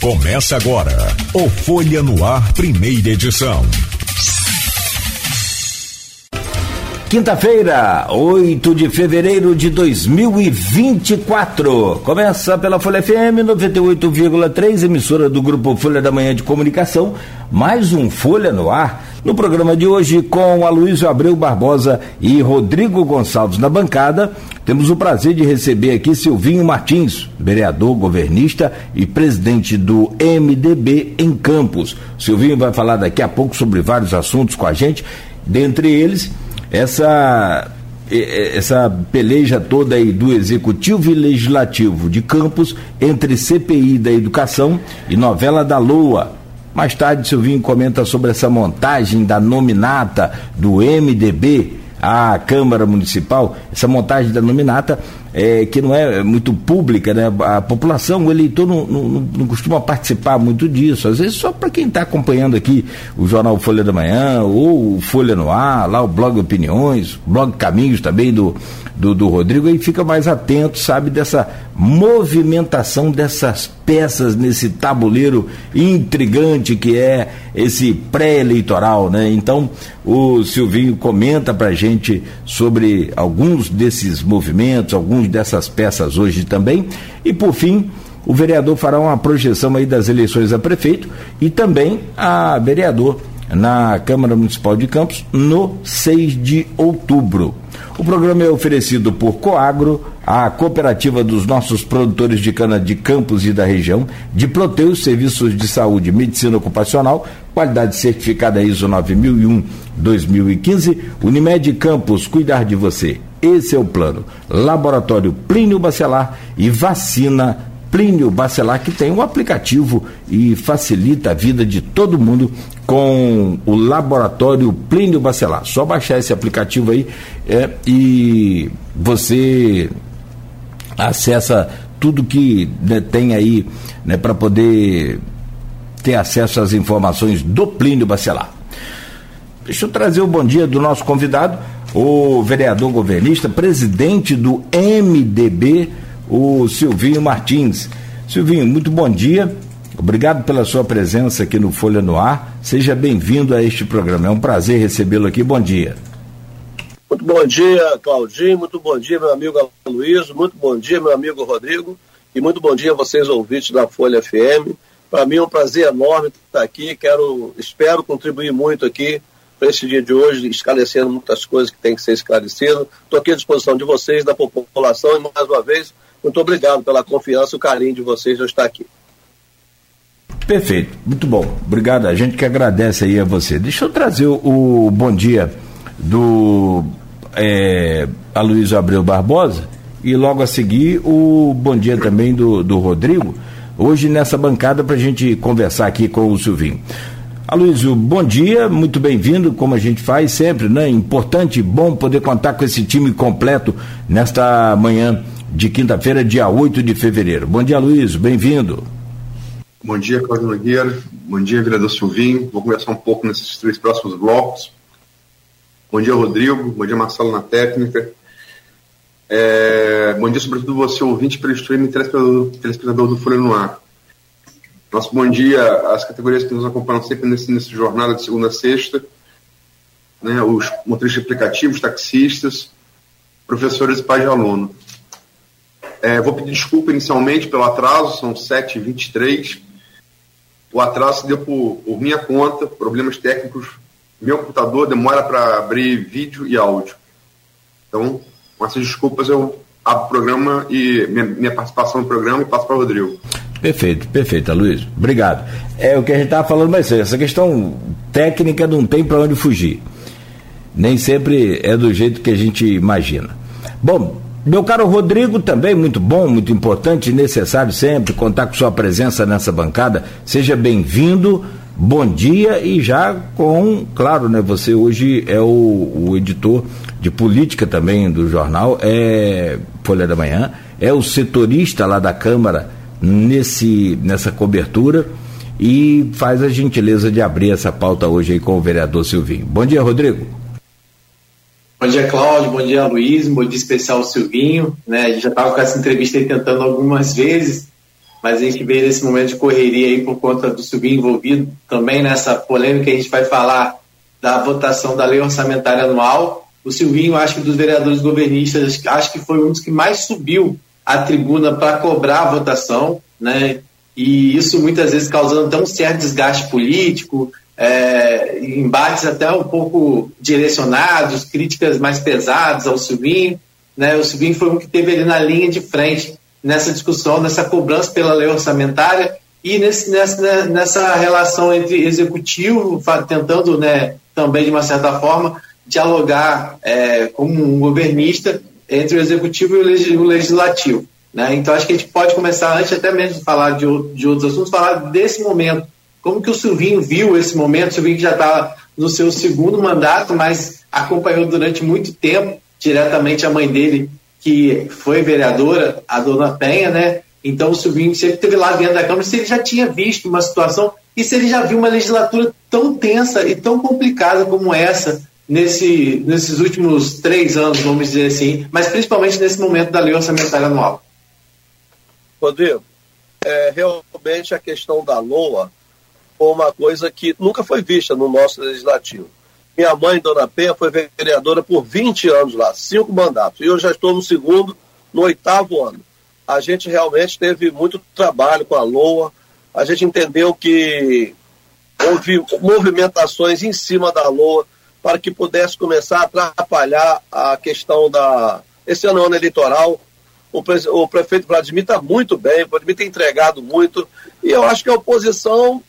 Começa agora o Folha no Ar, primeira edição. Quinta-feira, 8 de fevereiro de 2024. Começa pela Folha FM 98,3, emissora do Grupo Folha da Manhã de Comunicação. Mais um Folha no Ar. No programa de hoje, com Aloysio Abreu Barbosa e Rodrigo Gonçalves na bancada, temos o prazer de receber aqui Silvinho Martins, vereador, governista e presidente do MDB em Campos. Silvinho vai falar daqui a pouco sobre vários assuntos com a gente, dentre eles essa essa peleja toda aí do executivo e legislativo de Campos entre CPI da educação e novela da Lua. Mais tarde, Silvinho comenta sobre essa montagem da nominata do MDB à Câmara Municipal, essa montagem da nominata é, que não é muito pública, né? A população, o eleitor não, não, não costuma participar muito disso. Às vezes só para quem está acompanhando aqui o jornal Folha da Manhã, ou Folha no Ar, lá o blog Opiniões, blog Caminhos também do, do, do Rodrigo, aí fica mais atento, sabe, dessa movimentação dessas peças nesse tabuleiro intrigante que é esse pré-eleitoral, né? Então, o Silvinho comenta pra gente sobre alguns desses movimentos, alguns dessas peças hoje também. E por fim, o vereador fará uma projeção aí das eleições a prefeito e também a vereador na Câmara Municipal de Campos no 6 de outubro. O programa é oferecido por Coagro, a cooperativa dos nossos produtores de cana de Campos e da região, de Proteus Serviços de Saúde Medicina Ocupacional, qualidade certificada ISO 9001-2015, Unimed Campos, cuidar de você. Esse é o plano. Laboratório Plínio Bacelar e vacina Plínio Bacelar, que tem um aplicativo e facilita a vida de todo mundo com o laboratório Plínio Bacelar. Só baixar esse aplicativo aí é, e você acessa tudo que né, tem aí né, para poder ter acesso às informações do Plínio Bacelar. Deixa eu trazer o bom dia do nosso convidado, o vereador governista, presidente do MDB o Silvinho Martins. Silvinho, muito bom dia. Obrigado pela sua presença aqui no Folha no Ar. Seja bem-vindo a este programa. É um prazer recebê-lo aqui. Bom dia. Muito bom dia, Claudinho. Muito bom dia, meu amigo Luiz. Muito bom dia, meu amigo Rodrigo. E muito bom dia a vocês, ouvintes da Folha FM. Para mim é um prazer enorme estar aqui. Quero, espero contribuir muito aqui para esse dia de hoje, esclarecendo muitas coisas que têm que ser esclarecidas. Estou aqui à disposição de vocês, da população, e mais uma vez muito obrigado pela confiança e o carinho de vocês de estar aqui. Perfeito, muito bom. Obrigado. A gente que agradece aí a você. Deixa eu trazer o, o bom dia do é, Aloysio Abreu Barbosa e logo a seguir o bom dia também do, do Rodrigo. Hoje nessa bancada para a gente conversar aqui com o Silvinho. Aloysio, bom dia, muito bem-vindo, como a gente faz sempre, né? Importante, bom poder contar com esse time completo nesta manhã de quinta-feira, dia 8 de fevereiro. Bom dia, Luiz, bem-vindo. Bom dia, Cláudio Nogueira. Bom dia, vereador Silvinho. Vou conversar um pouco nesses três próximos blocos. Bom dia, Rodrigo. Bom dia, Marcelo na técnica. É... Bom dia, sobretudo, você, ouvinte, pelo streaming telespectador, telespectador do Folha no Ar. Nosso bom dia às categorias que nos acompanham sempre nesse, nesse jornada de segunda a sexta, né, os motoristas aplicativos, taxistas, professores e pais de aluno. É, vou pedir desculpa inicialmente pelo atraso, são 7h23. O atraso se deu por, por minha conta, problemas técnicos. Meu computador demora para abrir vídeo e áudio. Então, com essas desculpas, eu abro o programa e minha, minha participação no programa e passo para o Rodrigo. Perfeito, perfeito, Luiz. Obrigado. É o que a gente estava falando mais cedo. Essa questão técnica não tem para onde fugir. Nem sempre é do jeito que a gente imagina. Bom, meu caro Rodrigo, também muito bom, muito importante necessário sempre contar com sua presença nessa bancada. Seja bem-vindo, bom dia e já com, claro, né, você hoje é o, o editor de política também do jornal, é Folha da Manhã, é o setorista lá da Câmara nesse, nessa cobertura e faz a gentileza de abrir essa pauta hoje aí com o vereador Silvinho. Bom dia, Rodrigo. Bom dia, Cláudio. Bom dia, Luiz. Bom dia especial, Silvinho. Né, a gente já estava com essa entrevista aí tentando algumas vezes. mas a gente veio nesse momento de correria aí por conta do Silvinho envolvido também nessa polêmica. A gente vai falar da votação da lei orçamentária anual. O Silvinho, acho que dos vereadores governistas, acho que foi um dos que mais subiu a tribuna para cobrar a votação, né? E isso muitas vezes causando até um certo desgaste político, é, embates até um pouco direcionados, críticas mais pesadas ao Silvinho. Né? O Silvinho foi um que teve ali na linha de frente nessa discussão, nessa cobrança pela lei orçamentária e nesse, nessa, né, nessa relação entre executivo, tentando né, também, de uma certa forma, dialogar é, como um governista entre o executivo e o legislativo. Né? Então, acho que a gente pode começar, antes até mesmo de falar de, de outros assuntos, falar desse momento. Como que o Silvinho viu esse momento? O Silvinho que já está no seu segundo mandato, mas acompanhou durante muito tempo diretamente a mãe dele que foi vereadora, a dona Penha, né? Então o Silvinho sempre esteve lá dentro da Câmara, se ele já tinha visto uma situação e se ele já viu uma legislatura tão tensa e tão complicada como essa nesse, nesses últimos três anos, vamos dizer assim, mas principalmente nesse momento da lei orçamentária anual. Rodrigo, é, realmente a questão da LOA uma coisa que nunca foi vista no nosso legislativo. Minha mãe, Dona Penha, foi vereadora por 20 anos lá, cinco mandatos. E eu já estou no segundo, no oitavo ano. A gente realmente teve muito trabalho com a LOA. A gente entendeu que houve movimentações em cima da LOA para que pudesse começar a atrapalhar a questão da. Esse ano é ano eleitoral. O, pre... o prefeito Vladimir está muito bem, o Vladimir tem entregado muito. E eu acho que a oposição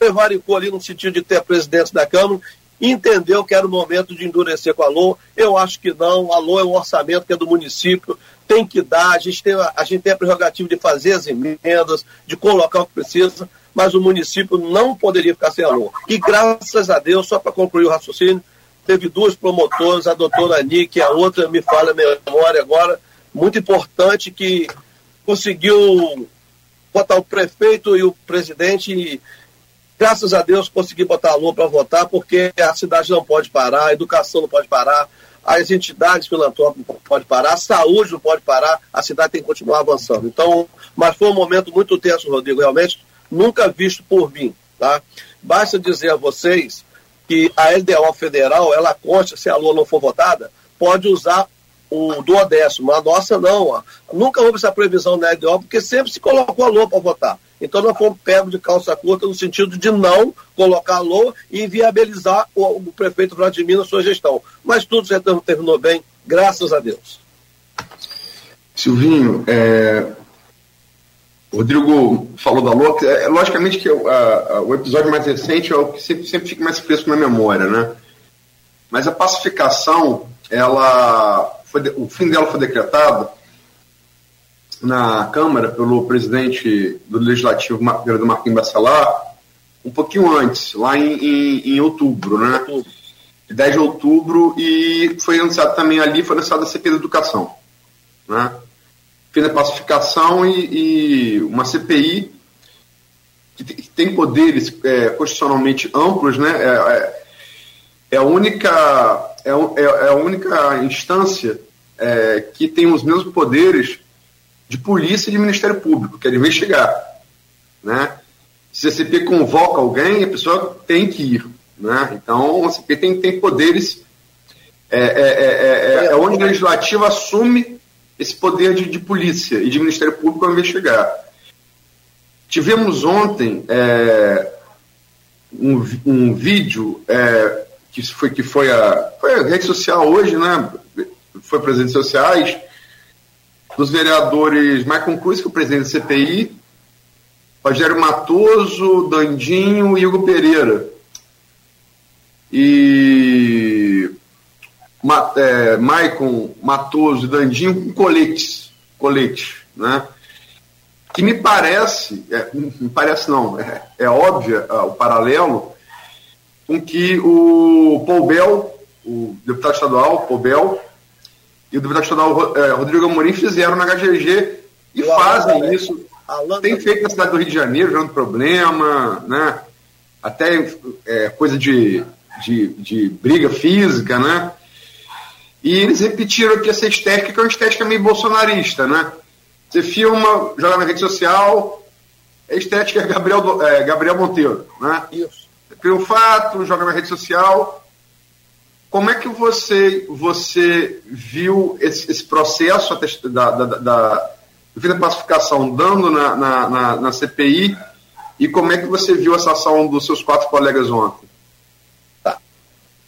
prevaricou ali no sentido de ter a presidente da Câmara entendeu que era o momento de endurecer com a LOA. Eu acho que não. A LOA é um orçamento que é do município, tem que dar. A gente tem a, gente tem a prerrogativa de fazer as emendas, de colocar o que precisa, mas o município não poderia ficar sem a LOA. E graças a Deus, só para concluir o raciocínio, teve duas promotoras, a doutora Nick e a outra, me fala a memória agora, muito importante, que conseguiu botar o prefeito e o presidente Graças a Deus consegui botar a lua para votar, porque a cidade não pode parar, a educação não pode parar, as entidades filantrópicas não podem parar, a saúde não pode parar, a cidade tem que continuar avançando. Então, mas foi um momento muito tenso, Rodrigo, realmente, nunca visto por mim. Tá? Basta dizer a vocês que a LDO federal, ela consta, se a lua não for votada, pode usar o duodécimo. A nossa não. Ó. Nunca houve essa previsão na LDO, porque sempre se colocou a lua para votar. Então nós fomos pegos de calça curta no sentido de não colocar a LOA e inviabilizar o, o prefeito Vladimir na sua gestão. Mas tudo já terminou bem, graças a Deus. Silvinho, é... Rodrigo falou da LOA, é, logicamente que o, a, o episódio mais recente é o que sempre, sempre fica mais fresco na memória, né? Mas a pacificação, ela foi, o fim dela foi decretado na Câmara pelo presidente do Legislativo, vereador Marquinhos Bacelar, um pouquinho antes, lá em, em, em outubro, né? 10 de outubro, e foi anunciado também ali, foi anunciada a CPI da Educação. Né? Fim da pacificação e, e uma CPI que tem poderes é, constitucionalmente amplos, né? É, é, é a única, é, é, é a única instância é, que tem os mesmos poderes de polícia e de Ministério Público, que é de investigar. Né? Se a CP convoca alguém, a pessoa tem que ir. Né? Então, a CP tem, tem poderes. É, é, é, é onde o legislativo assume esse poder de, de polícia e de Ministério Público a investigar. Tivemos ontem um, um vídeo que foi, que foi, a, foi a rede social hoje, né? foi para as redes sociais, dos vereadores Maicon Cruz, que é o presidente da CPI, Rogério Matoso, Dandinho e Hugo Pereira. E Ma, é, Maicon, Matoso e Dandinho com coletes, coletes, né? Que me parece, é, me parece não, é, é óbvio é, o paralelo com que o Paul Bell, o deputado estadual, Paul Bell, e o deputado estadual é, Rodrigo Amorim fizeram na HGG e fazem Alan, isso. Alan, Tem feito na cidade do Rio de Janeiro, gerando problema, né? até é, coisa de, de, de, briga física, né? E eles repetiram aqui essa estética, que é uma estética meio bolsonarista, né? Você filma, joga na rede social, a estética é Gabriel, é, Gabriel Monteiro, né? Isso. Cria um fato, joga na rede social. Como é que você, você viu esse, esse processo da, da, da, da classificação dando na, na, na, na CPI e como é que você viu essa ação dos seus quatro colegas ontem? Tá.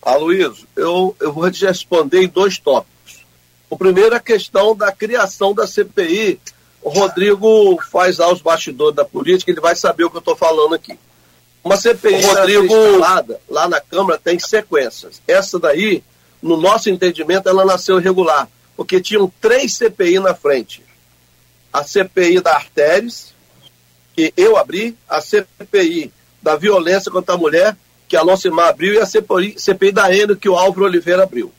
Aloysio, eu, eu vou te responder em dois tópicos. O primeiro é a questão da criação da CPI. O Rodrigo faz lá os bastidores da política, ele vai saber o que eu estou falando aqui. Uma CPI Rodrigo... instalada lá na Câmara tem sequências. Essa daí, no nosso entendimento, ela nasceu irregular, porque tinham três CPI na frente. A CPI da Artéries, que eu abri, a CPI da violência contra a mulher, que a Alocimar abriu, e a CPI, CPI da Eno, que o Álvaro Oliveira abriu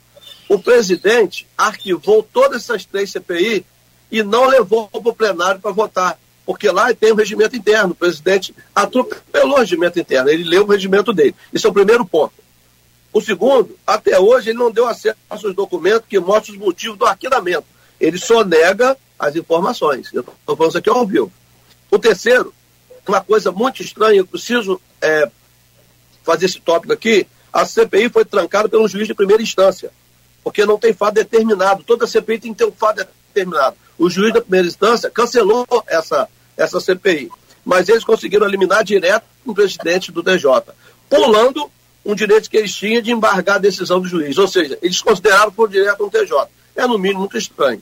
o presidente arquivou todas essas três CPI e não levou para o plenário para votar, porque lá tem o regimento interno. O presidente atropelou o regimento interno, ele leu o regimento dele. Isso é o primeiro ponto. O segundo, até hoje, ele não deu acesso aos documentos que mostram os motivos do arquivamento. Ele só nega as informações. Eu estou falando isso aqui ao vivo. O terceiro, uma coisa muito estranha, eu preciso é, fazer esse tópico aqui. A CPI foi trancada pelo juiz de primeira instância porque não tem fato determinado. Toda CPI tem que ter um fato determinado. O juiz da primeira instância cancelou essa, essa CPI, mas eles conseguiram eliminar direto o presidente do TJ, pulando um direito que eles tinham de embargar a decisão do juiz. Ou seja, eles consideraram por direto um TJ. É, no mínimo, muito estranho.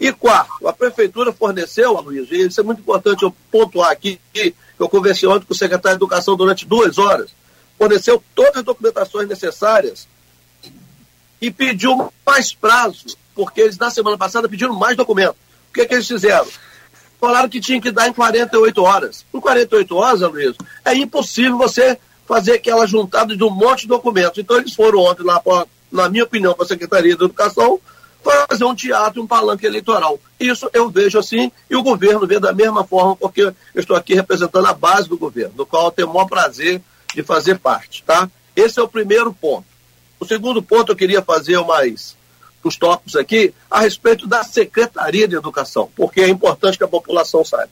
E quarto, a prefeitura forneceu, Luiz, e isso é muito importante eu pontuar aqui, que eu conversei ontem com o secretário de Educação durante duas horas, forneceu todas as documentações necessárias e pediu mais prazo, porque eles na semana passada pediram mais documento. Que, que eles fizeram? Falaram que tinha que dar em 48 horas. Em 48 horas, Luiz, é impossível você fazer aquela juntada de um monte de documentos. Então eles foram ontem lá, na minha opinião, para a Secretaria da Educação, fazer um teatro, um palanque eleitoral. Isso eu vejo assim, e o governo vê da mesma forma, porque eu estou aqui representando a base do governo, do qual eu tenho o maior prazer de fazer parte, tá? Esse é o primeiro ponto. O segundo ponto eu queria fazer mais os tópicos aqui a respeito da Secretaria de Educação, porque é importante que a população saiba.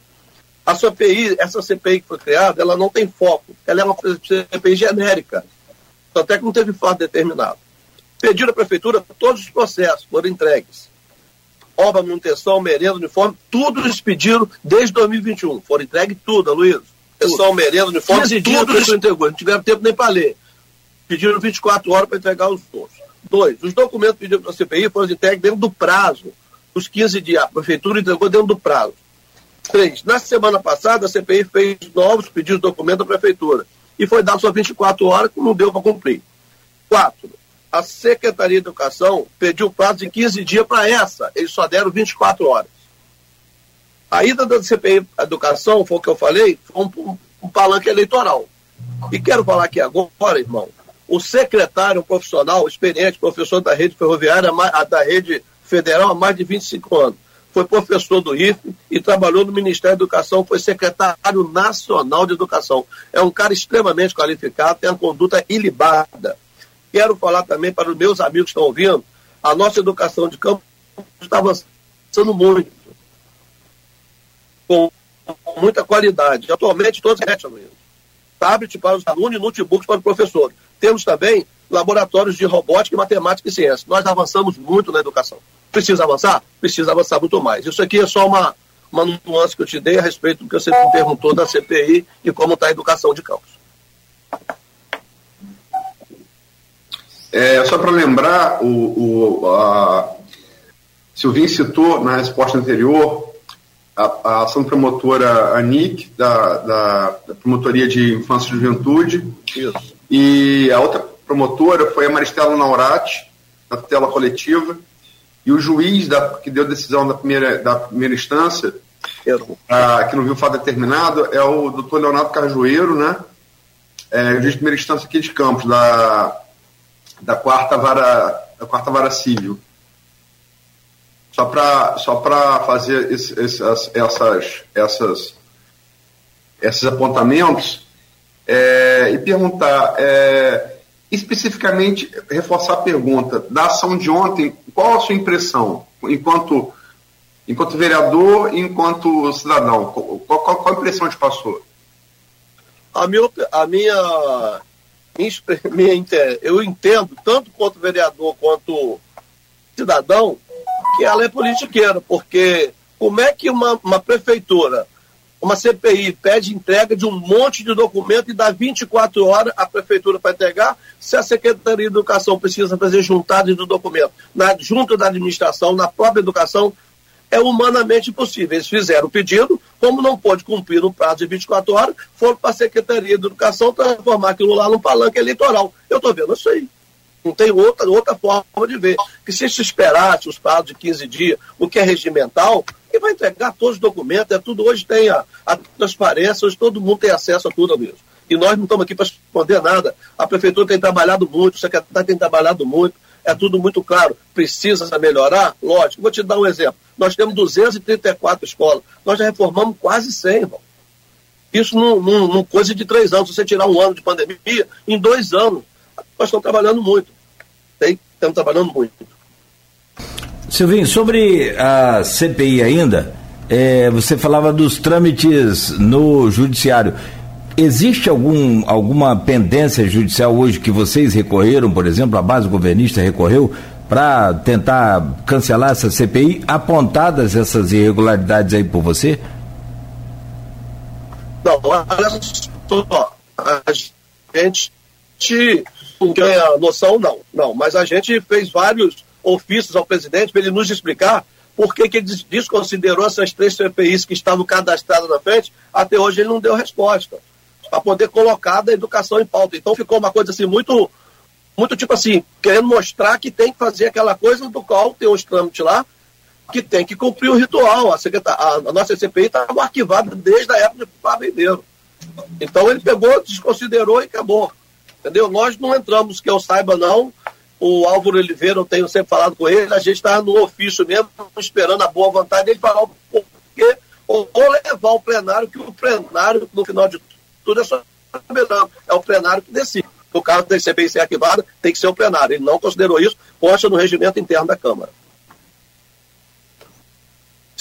A CPI, essa CPI que foi criada, ela não tem foco, ela é uma CPI genérica, até que não teve fato determinado. Pediram à prefeitura, todos os processos foram entregues. Obra, manutenção, merenda, uniforme, tudo eles pediram desde 2021. Foram entregues tudo, Luiz. Manutenção, merenda, uniforme, tudo eles entregou. Não tiveram tempo nem para ler pediram 24 horas para entregar os dois. Dois, os documentos pedidos para a CPI foram entregues dentro do prazo, os 15 dias. A prefeitura entregou dentro do prazo. Três, na semana passada, a CPI fez novos pedidos de documento à prefeitura e foi dado só 24 horas, que não deu para cumprir. Quatro, a Secretaria de Educação pediu prazo de 15 dias para essa, eles só deram 24 horas. A ida da CPI Educação, foi o que eu falei, foi um, um palanque eleitoral. E quero falar aqui agora, irmão, o secretário, um profissional experiente, professor da rede ferroviária, da rede federal há mais de 25 anos. Foi professor do IFE e trabalhou no Ministério da Educação, foi secretário nacional de educação. É um cara extremamente qualificado, tem uma conduta ilibada. Quero falar também para os meus amigos que estão ouvindo, a nossa educação de campo está avançando muito, com muita qualidade. Atualmente, todos tablet para os alunos e notebooks para o professor. Temos também laboratórios de robótica, matemática e ciência. Nós avançamos muito na educação. Precisa avançar? Precisa avançar muito mais. Isso aqui é só uma, uma nuance que eu te dei a respeito do que você me perguntou da CPI e como está a educação de campos. É, só para lembrar, o, o a Silvinho citou na resposta anterior a, a ação promotora ANIC, da, da, da, Promotoria de Infância e Juventude. Isso. E a outra promotora foi a Maristela Naurati, da tutela coletiva. E o juiz da, que deu decisão da primeira, da primeira instância, a, que não viu o fato determinado, é o doutor Leonardo Carjueiro, né? É, juiz de primeira instância aqui de Campos, da, da, quarta, vara, da quarta vara civil só para só fazer esse, essas, essas, essas, esses apontamentos é, e perguntar é, especificamente, reforçar a pergunta da ação de ontem, qual a sua impressão, enquanto enquanto vereador e enquanto cidadão? Qual, qual, qual a impressão te passou? A minha, a minha, minha, eu entendo, tanto quanto vereador quanto cidadão, que ela é politiqueira, porque como é que uma, uma prefeitura, uma CPI, pede entrega de um monte de documento e dá 24 horas a prefeitura para entregar, se a Secretaria de Educação precisa fazer juntado de documento na junta da administração, na própria educação, é humanamente impossível. Eles fizeram o pedido, como não pôde cumprir no prazo de 24 horas, foram para a Secretaria de Educação transformar aquilo lá num palanque eleitoral. Eu estou vendo isso aí. Não tem outra, outra forma de ver. Que se se esperasse os prazos de 15 dias, o que é regimental, e vai entregar todos os documentos, é tudo. Hoje tem a, a transparência, hoje todo mundo tem acesso a tudo mesmo. E nós não estamos aqui para responder nada. A prefeitura tem trabalhado muito, o secretário tem trabalhado muito, é tudo muito claro. Precisa melhorar? Lógico. Vou te dar um exemplo. Nós temos 234 escolas. Nós já reformamos quase 100, irmão. Isso num, num coisa de três anos. Se você tirar um ano de pandemia, em dois anos, nós estamos trabalhando muito. Tem, estamos trabalhando muito. Silvinho, sobre a CPI ainda, é, você falava dos trâmites no judiciário. Existe algum, alguma pendência judicial hoje que vocês recorreram, por exemplo, a base governista recorreu para tentar cancelar essa CPI, apontadas essas irregularidades aí por você? Não, olha só, a gente não ganha noção, não, não, mas a gente fez vários ofícios ao presidente para ele nos explicar por que, que ele desconsiderou essas três CPIs que estavam cadastradas na frente, até hoje ele não deu resposta para poder colocar a educação em pauta. Então ficou uma coisa assim muito, muito tipo assim, querendo mostrar que tem que fazer aquela coisa do qual tem os trâmites lá, que tem que cumprir o ritual. A, a, a nossa CPI estava arquivada desde a época de Fabendeiro. Então ele pegou, desconsiderou e acabou. Entendeu? Nós não entramos, que eu saiba, não. O Álvaro Oliveira, eu tenho sempre falado com ele, a gente está no ofício mesmo, esperando a boa vontade dele falar o porquê, ou, ou levar o plenário, que o plenário, no final de tudo é só. É o plenário que decide. No caso da ser arquivada, tem que ser o plenário. Ele não considerou isso, posta no regimento interno da Câmara.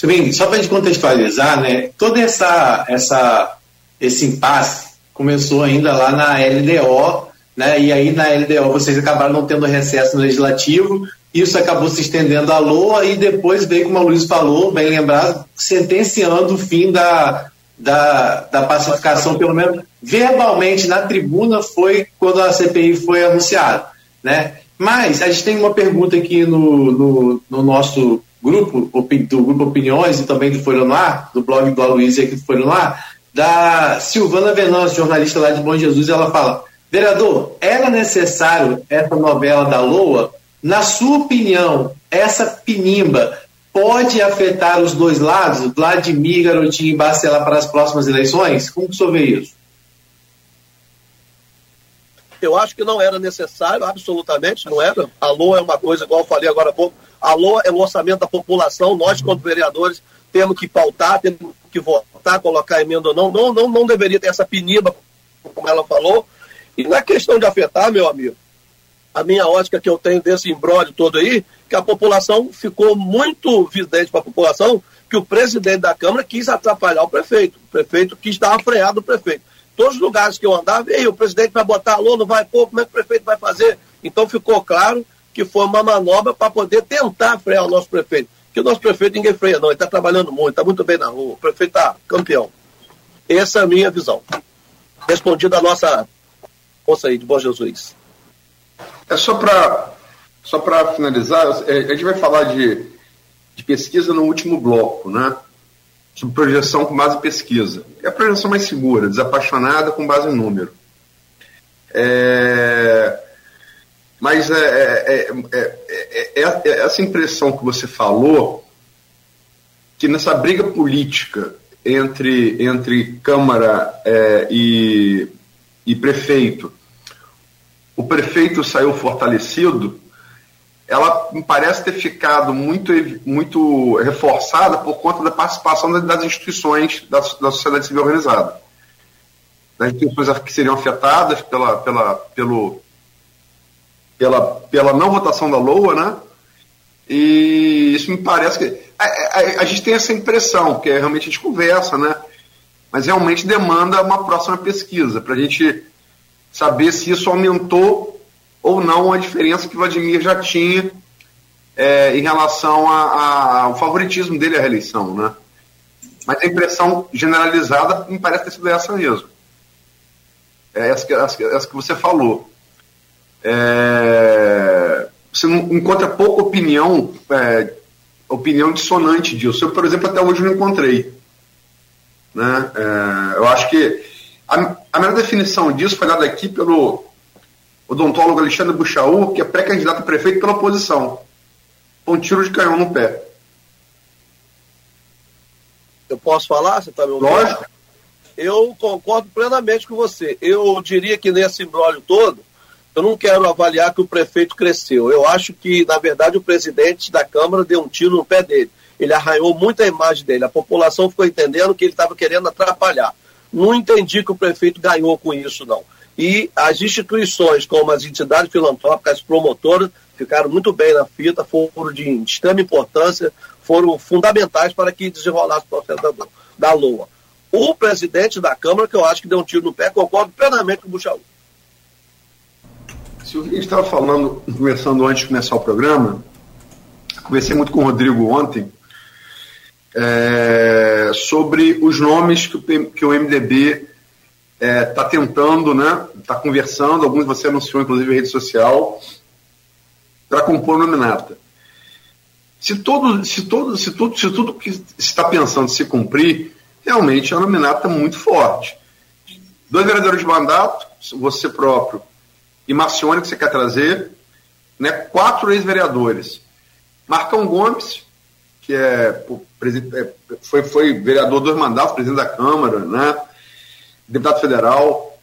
Bem, só para gente contextualizar, né, todo essa, essa, esse impasse começou ainda lá na LDO, né, e aí na LDO vocês acabaram não tendo recesso no legislativo, isso acabou se estendendo à LOA e depois veio, como a Luiz falou, bem lembrado, sentenciando o fim da, da, da pacificação, pelo menos verbalmente na tribuna, foi quando a CPI foi anunciada. Né? Mas a gente tem uma pergunta aqui no, no, no nosso grupo, do Grupo Opiniões e também do Folha no Ar, do blog do Aloysio aqui do Folha no Ar, da Silvana Venâncio, jornalista lá de Bom Jesus, ela fala, vereador, era necessário essa novela da LOA? Na sua opinião, essa pinimba pode afetar os dois lados, Vladimir, Garotinho e Bacelar para as próximas eleições? Como que o senhor vê isso? Eu acho que não era necessário, absolutamente não era. A LOA é uma coisa, igual eu falei agora há pouco, a LOA é o orçamento da população, nós, como vereadores, temos que pautar, temos que votar, colocar emenda ou não. Não, não, não deveria ter essa peniba, como ela falou. E na questão de afetar, meu amigo, a minha ótica que eu tenho desse embrólio todo aí, que a população ficou muito vidente para a população que o presidente da Câmara quis atrapalhar o prefeito. O prefeito quis dar uma freada no prefeito. Todos os lugares que eu andava, ei, o presidente vai botar alô, não vai pôr, como é que o prefeito vai fazer? Então ficou claro que foi uma manobra para poder tentar frear o nosso prefeito. Que o nosso prefeito ninguém freia, não, ele está trabalhando muito, está muito bem na rua, o prefeito está campeão. Essa é a minha visão. Respondida a nossa moça aí de Bom Jesus. É só para só para finalizar, é, a gente vai falar de, de pesquisa no último bloco, né? Sobre projeção com base em pesquisa. É a projeção mais segura, desapaixonada com base em número. É, mas é, é, é, essa impressão que você falou, que nessa briga política entre, entre Câmara e, e prefeito, o prefeito saiu fortalecido, ela me parece ter ficado muito, muito reforçada por conta da participação das instituições da, da sociedade civil organizada. Das instituições que seriam afetadas pela, pela, pelo, pela, pela não votação da LOA, né? E isso me parece que. A, a, a, gente tem essa impressão, que é, realmente a gente conversa, né? Mas realmente demanda uma próxima pesquisa, para a gente saber se isso aumentou ou não a diferença que Vladimir já tinha é, em relação a, a, ao favoritismo dele à reeleição, né? Mas a impressão generalizada me parece ter sido essa mesmo. É essa que, essa, que você falou. É, você encontra pouca opinião, é, opinião dissonante disso. Eu, por exemplo, até hoje não encontrei. Né? É, eu acho que a, a melhor definição disso foi dada aqui pelo odontólogo Alexandre Buchaú, que é pré-candidato a prefeito pela oposição. Um tiro de canhão no pé. Eu posso falar? Você está me ouvindo? Lógico. Eu concordo plenamente com você. Eu diria que nesse embrólio todo, eu não quero avaliar que o prefeito cresceu. Eu acho que, na verdade, o presidente da Câmara deu um tiro no pé dele. Ele arranhou muito a imagem dele. A população ficou entendendo que ele estava querendo atrapalhar. Não entendi que o prefeito ganhou com isso, não. E as instituições, como as entidades filantrópicas, as promotoras, ficaram muito bem na fita, foram de extrema importância, foram fundamentais para que desenrolasse o processo da, da LOA. O presidente da Câmara, que eu acho que deu um tiro no pé, concordo plenamente com o Buchaú. Se a gente estava falando, conversando antes de começar o programa, conversei muito com o Rodrigo ontem, é, sobre os nomes que o, que o MDB está é, tá tentando, né? Está conversando, alguns você anunciou, inclusive, em rede social, para compor nominata. Se todo, se todo, se tudo, se tudo que está pensando se cumprir, realmente é uma nominata muito forte. Dois vereadores de mandato, você próprio e Marcione, que você quer trazer, né? quatro ex-vereadores. Marcão Gomes, que é, é, foi, foi vereador dois mandatos, presidente da Câmara, né? deputado federal.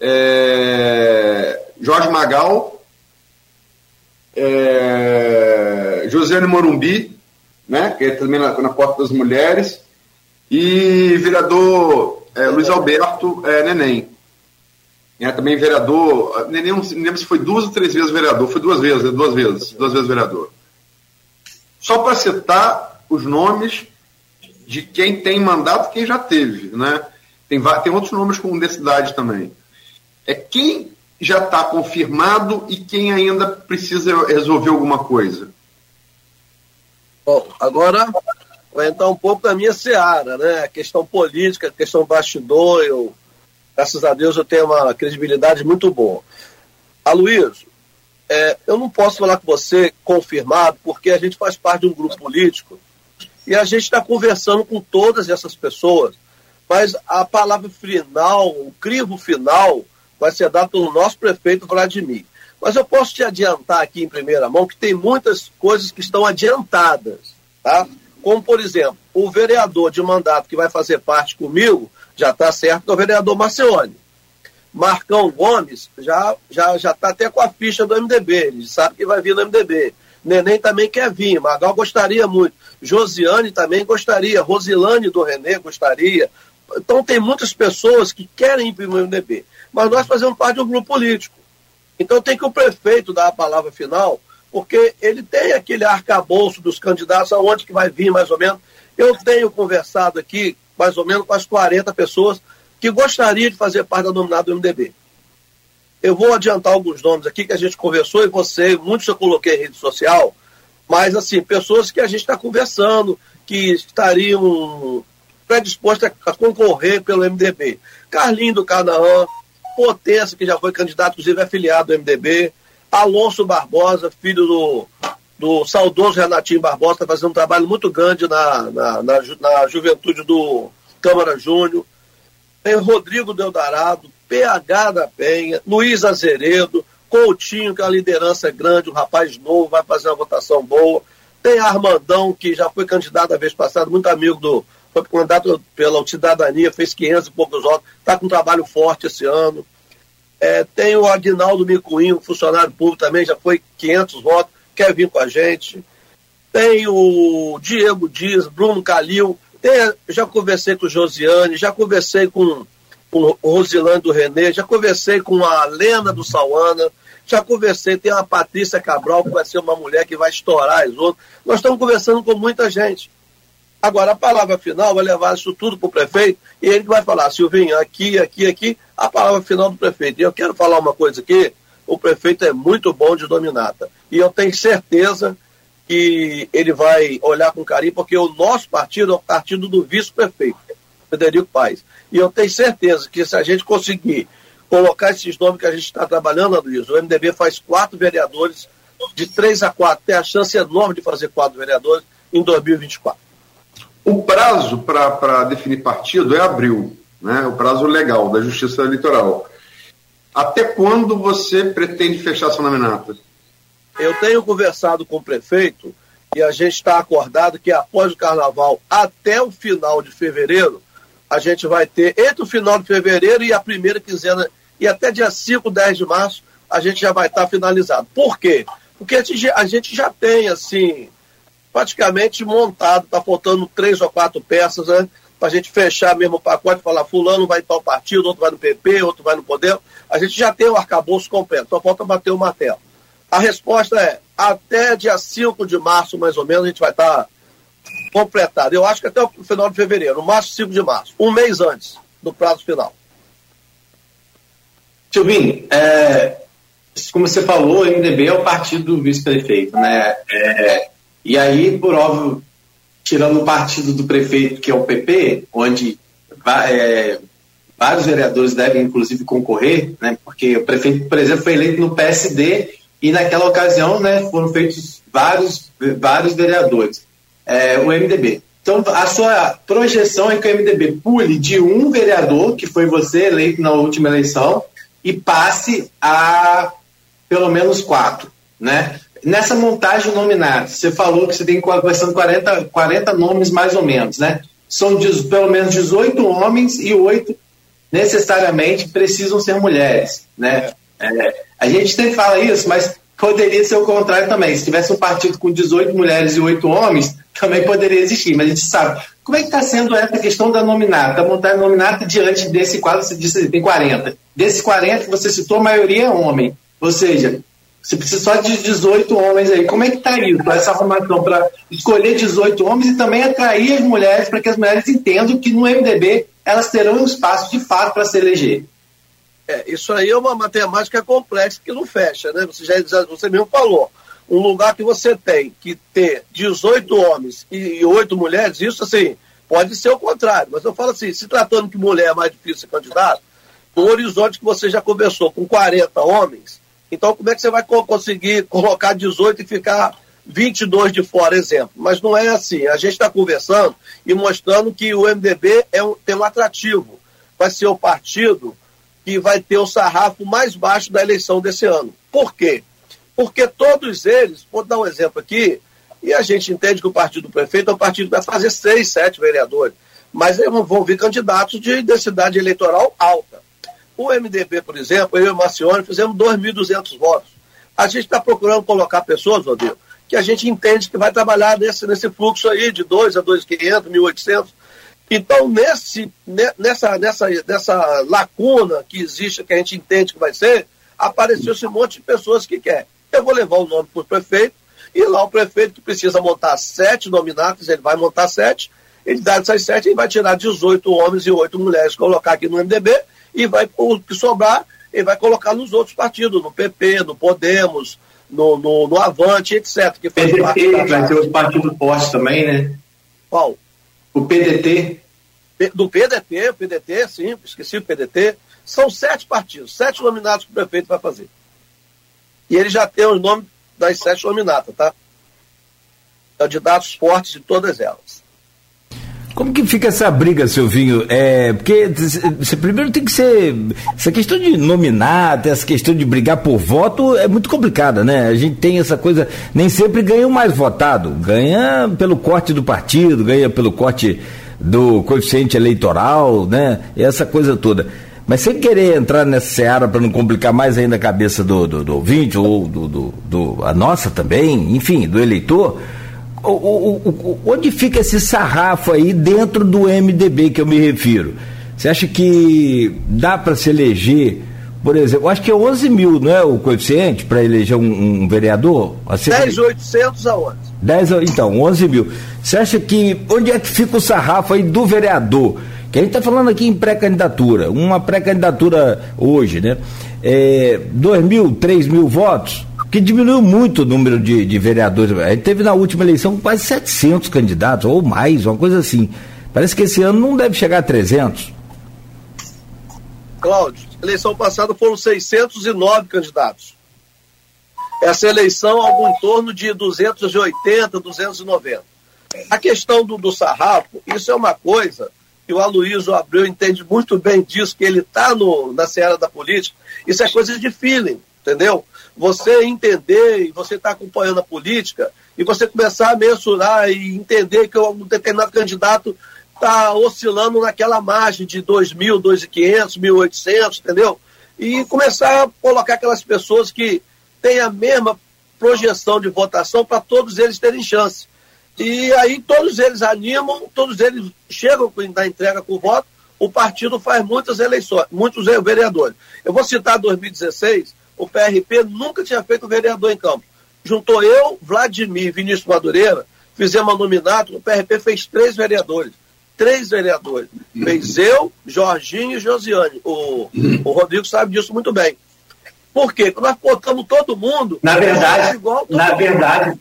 É, Jorge Magal, é, Josiane Morumbi, né, que é também na, na Porta das Mulheres, e vereador é, Luiz Alberto é, Neném. É, também vereador, não lembro se foi duas ou três vezes vereador, foi duas vezes, duas vezes, duas vezes vereador. Só para citar os nomes de quem tem mandato quem já teve, né? Tem, tem outros nomes com densidade também. É quem já está confirmado e quem ainda precisa resolver alguma coisa? Bom, agora vai entrar um pouco da minha seara, né? A questão política, a questão bastidor, eu, graças a Deus, eu tenho uma credibilidade muito boa. Aloysio, é, eu não posso falar com você confirmado, porque a gente faz parte de um grupo político e a gente está conversando com todas essas pessoas, mas a palavra final, o crivo final, vai ser dado pelo nosso prefeito Vladimir. Mas eu posso te adiantar aqui em primeira mão que tem muitas coisas que estão adiantadas, tá? Como, por exemplo, o vereador de mandato que vai fazer parte comigo, já está certo, é o vereador Marcione. Marcão Gomes já já já está até com a ficha do MDB, ele sabe que vai vir no MDB. Neném também quer vir, Magal gostaria muito. Josiane também gostaria, Rosilane do Renê gostaria. Então tem muitas pessoas que querem ir para o MDB mas nós fazemos parte de um grupo político. Então tem que o prefeito dar a palavra final, porque ele tem aquele arcabouço dos candidatos, aonde que vai vir mais ou menos. Eu tenho conversado aqui mais ou menos com as 40 pessoas que gostariam de fazer parte da nominada do MDB. Eu vou adiantar alguns nomes aqui que a gente conversou e você, muitos eu coloquei em rede social, mas assim, pessoas que a gente está conversando, que estariam predispostas a concorrer pelo MDB. Carlinho do Canaã, Potência, que já foi candidato, inclusive é filiado do MDB, Alonso Barbosa, filho do, do saudoso Renatinho Barbosa, está fazendo um trabalho muito grande na, na, na, na juventude do Câmara Júnior, tem Rodrigo Deodarado, PH da Penha, Luiz Azeredo, Coutinho, que é uma liderança grande, um rapaz novo, vai fazer uma votação boa. Tem Armandão, que já foi candidato a vez passada, muito amigo do, foi candidato pela cidadania, fez 500 e poucos votos, está com um trabalho forte esse ano. É, tem o Aguinaldo Micuinho, funcionário público também, já foi 500 votos, quer vir com a gente. Tem o Diego Dias, Bruno Calil, tem, já conversei com Josiane, já conversei com, com Rosilane do Renê, já conversei com a Lena do Sauana, Já conversei, tem uma Patrícia Cabral, que vai ser uma mulher que vai estourar as outras. Nós estamos conversando com muita gente. Agora, a palavra final vai levar isso tudo para o prefeito e ele vai falar, Silvinho, aqui, aqui, aqui, a palavra final do prefeito. E eu quero falar uma coisa aqui, o prefeito é muito bom de dominata. E eu tenho certeza que ele vai olhar com carinho, porque o nosso partido é o partido do vice-prefeito, Federico Paes. E eu tenho certeza que se a gente conseguir colocar esses nomes que a gente está trabalhando, Luiz, o MDB faz quatro vereadores, de três a quatro, tem a chance enorme de fazer quatro vereadores em 2024. O prazo para definir partido é abril, né? o prazo legal da Justiça Eleitoral. Até quando você pretende fechar sua nominata? Eu tenho conversado com o prefeito e a gente está acordado que após o carnaval, até o final de fevereiro, a gente vai ter, entre o final de fevereiro e a primeira quinzena, e até dia 5, 10 de março, a gente já vai estar tá finalizado. Por quê? Porque a gente já tem, assim, praticamente montado, está faltando três ou quatro peças, né? Para a gente fechar mesmo o pacote, falar fulano vai para o partido, outro vai no PP, outro vai no Poder. A gente já tem o arcabouço completo, só falta bater o martelo. A resposta é, até dia 5 de março, mais ou menos, a gente vai estar completado. Eu acho que até o final de fevereiro, no máximo 5 de março, um mês antes do prazo final. Silvinho, é, como você falou, o MDB é o partido do vice-prefeito, né? É, e aí, por óbvio, tirando o partido do prefeito, que é o PP, onde é, vários vereadores devem, inclusive, concorrer, né? Porque o prefeito, por exemplo, foi eleito no PSD e naquela ocasião né, foram feitos vários, vários vereadores, é, o MDB. Então, a sua projeção é que o MDB pule de um vereador, que foi você eleito na última eleição, e passe a pelo menos quatro. Né? Nessa montagem nominada, você falou que você tem conversando 40, 40 nomes mais ou menos, né? São de, pelo menos 18 homens e oito necessariamente precisam ser mulheres, né? É, a gente sempre fala isso, mas poderia ser o contrário também. Se tivesse um partido com 18 mulheres e 8 homens, também poderia existir, mas a gente sabe. Como é que está sendo essa questão da nominata, da montagem nominata diante desse quadro, você disse que tem 40. Desses 40 que você citou, a maioria é homem. Ou seja, você precisa só de 18 homens aí. Como é que está isso, essa arrumação para escolher 18 homens e também atrair as mulheres para que as mulheres entendam que no MDB elas terão um espaço de fato para se eleger? É, isso aí é uma matemática complexa que não fecha, né? Você, já, você mesmo falou. Um lugar que você tem que ter 18 homens e 8 mulheres, isso assim, pode ser o contrário. Mas eu falo assim, se tratando que mulher é mais difícil ser candidato, no horizonte que você já conversou com 40 homens, então como é que você vai conseguir colocar 18 e ficar 22 de fora, exemplo? Mas não é assim. A gente está conversando e mostrando que o MDB é um, tem um atrativo. Vai ser o partido que vai ter o sarrafo mais baixo da eleição desse ano. Por quê? Porque todos eles, vou dar um exemplo aqui, e a gente entende que o partido do prefeito é um partido que vai fazer seis, sete vereadores, mas vão vir candidatos de densidade eleitoral alta. O MDB, por exemplo, eu e o Marcione fizemos 2.200 votos. A gente está procurando colocar pessoas, Rodrigo, que a gente entende que vai trabalhar nesse, nesse fluxo aí de 2 a 2.500, 1.800, então, nesse, nessa, nessa, nessa lacuna que existe, que a gente entende que vai ser, apareceu esse monte de pessoas que quer. Eu vou levar o nome para o prefeito, e lá o prefeito que precisa montar sete nominatos, ele vai montar sete, ele dá essas sete, ele vai tirar 18 homens e oito mulheres, colocar aqui no MDB, e vai, o que sobrar, ele vai colocar nos outros partidos, no PP, no Podemos, no, no, no Avante, etc. Que faz PDT, vai ter outro partido forte também, né? Qual? O PDT. Do PDT, o PDT, sim, esqueci o PDT. São sete partidos, sete nominados que o prefeito vai fazer. E ele já tem os nomes das sete nominatas, tá? Candidatos fortes de todas elas. Como que fica essa briga, Silvinho? É, porque você primeiro tem que ser. Essa questão de nominar, essa questão de brigar por voto é muito complicada, né? A gente tem essa coisa. Nem sempre ganha o mais votado. Ganha pelo corte do partido, ganha pelo corte do coeficiente eleitoral, né? Essa coisa toda. Mas sem querer entrar nessa seara para não complicar mais ainda a cabeça do, do, do ouvinte, ou do, do, do, a nossa também, enfim, do eleitor o, o, o, onde fica esse sarrafo aí dentro do MDB que eu me refiro? Você acha que dá para se eleger por exemplo, acho que é 11 mil, não é o coeficiente para eleger um, um vereador? 10.800 a 11. 10, então, 11 mil. Você acha que, onde é que fica o sarrafo aí do vereador? Que a gente está falando aqui em pré-candidatura, uma pré-candidatura hoje, né? É, 2 mil, 3 mil votos, que diminuiu muito o número de, de vereadores. A gente teve na última eleição quase 700 candidatos, ou mais, uma coisa assim. Parece que esse ano não deve chegar a 300. Cláudio, eleição passada foram 609 candidatos. Essa eleição, algo em torno de 280, 290. A questão do, do sarrafo, isso é uma coisa que o Aloysio Abreu entende muito bem disso, que ele está na seara da política. Isso é coisa de feeling, entendeu? Você entender e você está acompanhando a política e você começar a mensurar e entender que um determinado candidato está oscilando naquela margem de 2.000, 2.500, 1.800, entendeu? E começar a colocar aquelas pessoas que têm a mesma projeção de votação para todos eles terem chance. E aí todos eles animam, todos eles chegam na entrega com o voto, o partido faz muitas eleições, muitos vereadores. Eu vou citar 2016, o PRP nunca tinha feito vereador em campo. Juntou eu, Vladimir e Vinícius Madureira, fizemos a nominato, o PRP fez três vereadores três vereadores. Fez eu, Jorginho e Josiane. O, o Rodrigo sabe disso muito bem. Por quê? Porque nós botamos todo mundo. Na verdade, igual na mundo. verdade,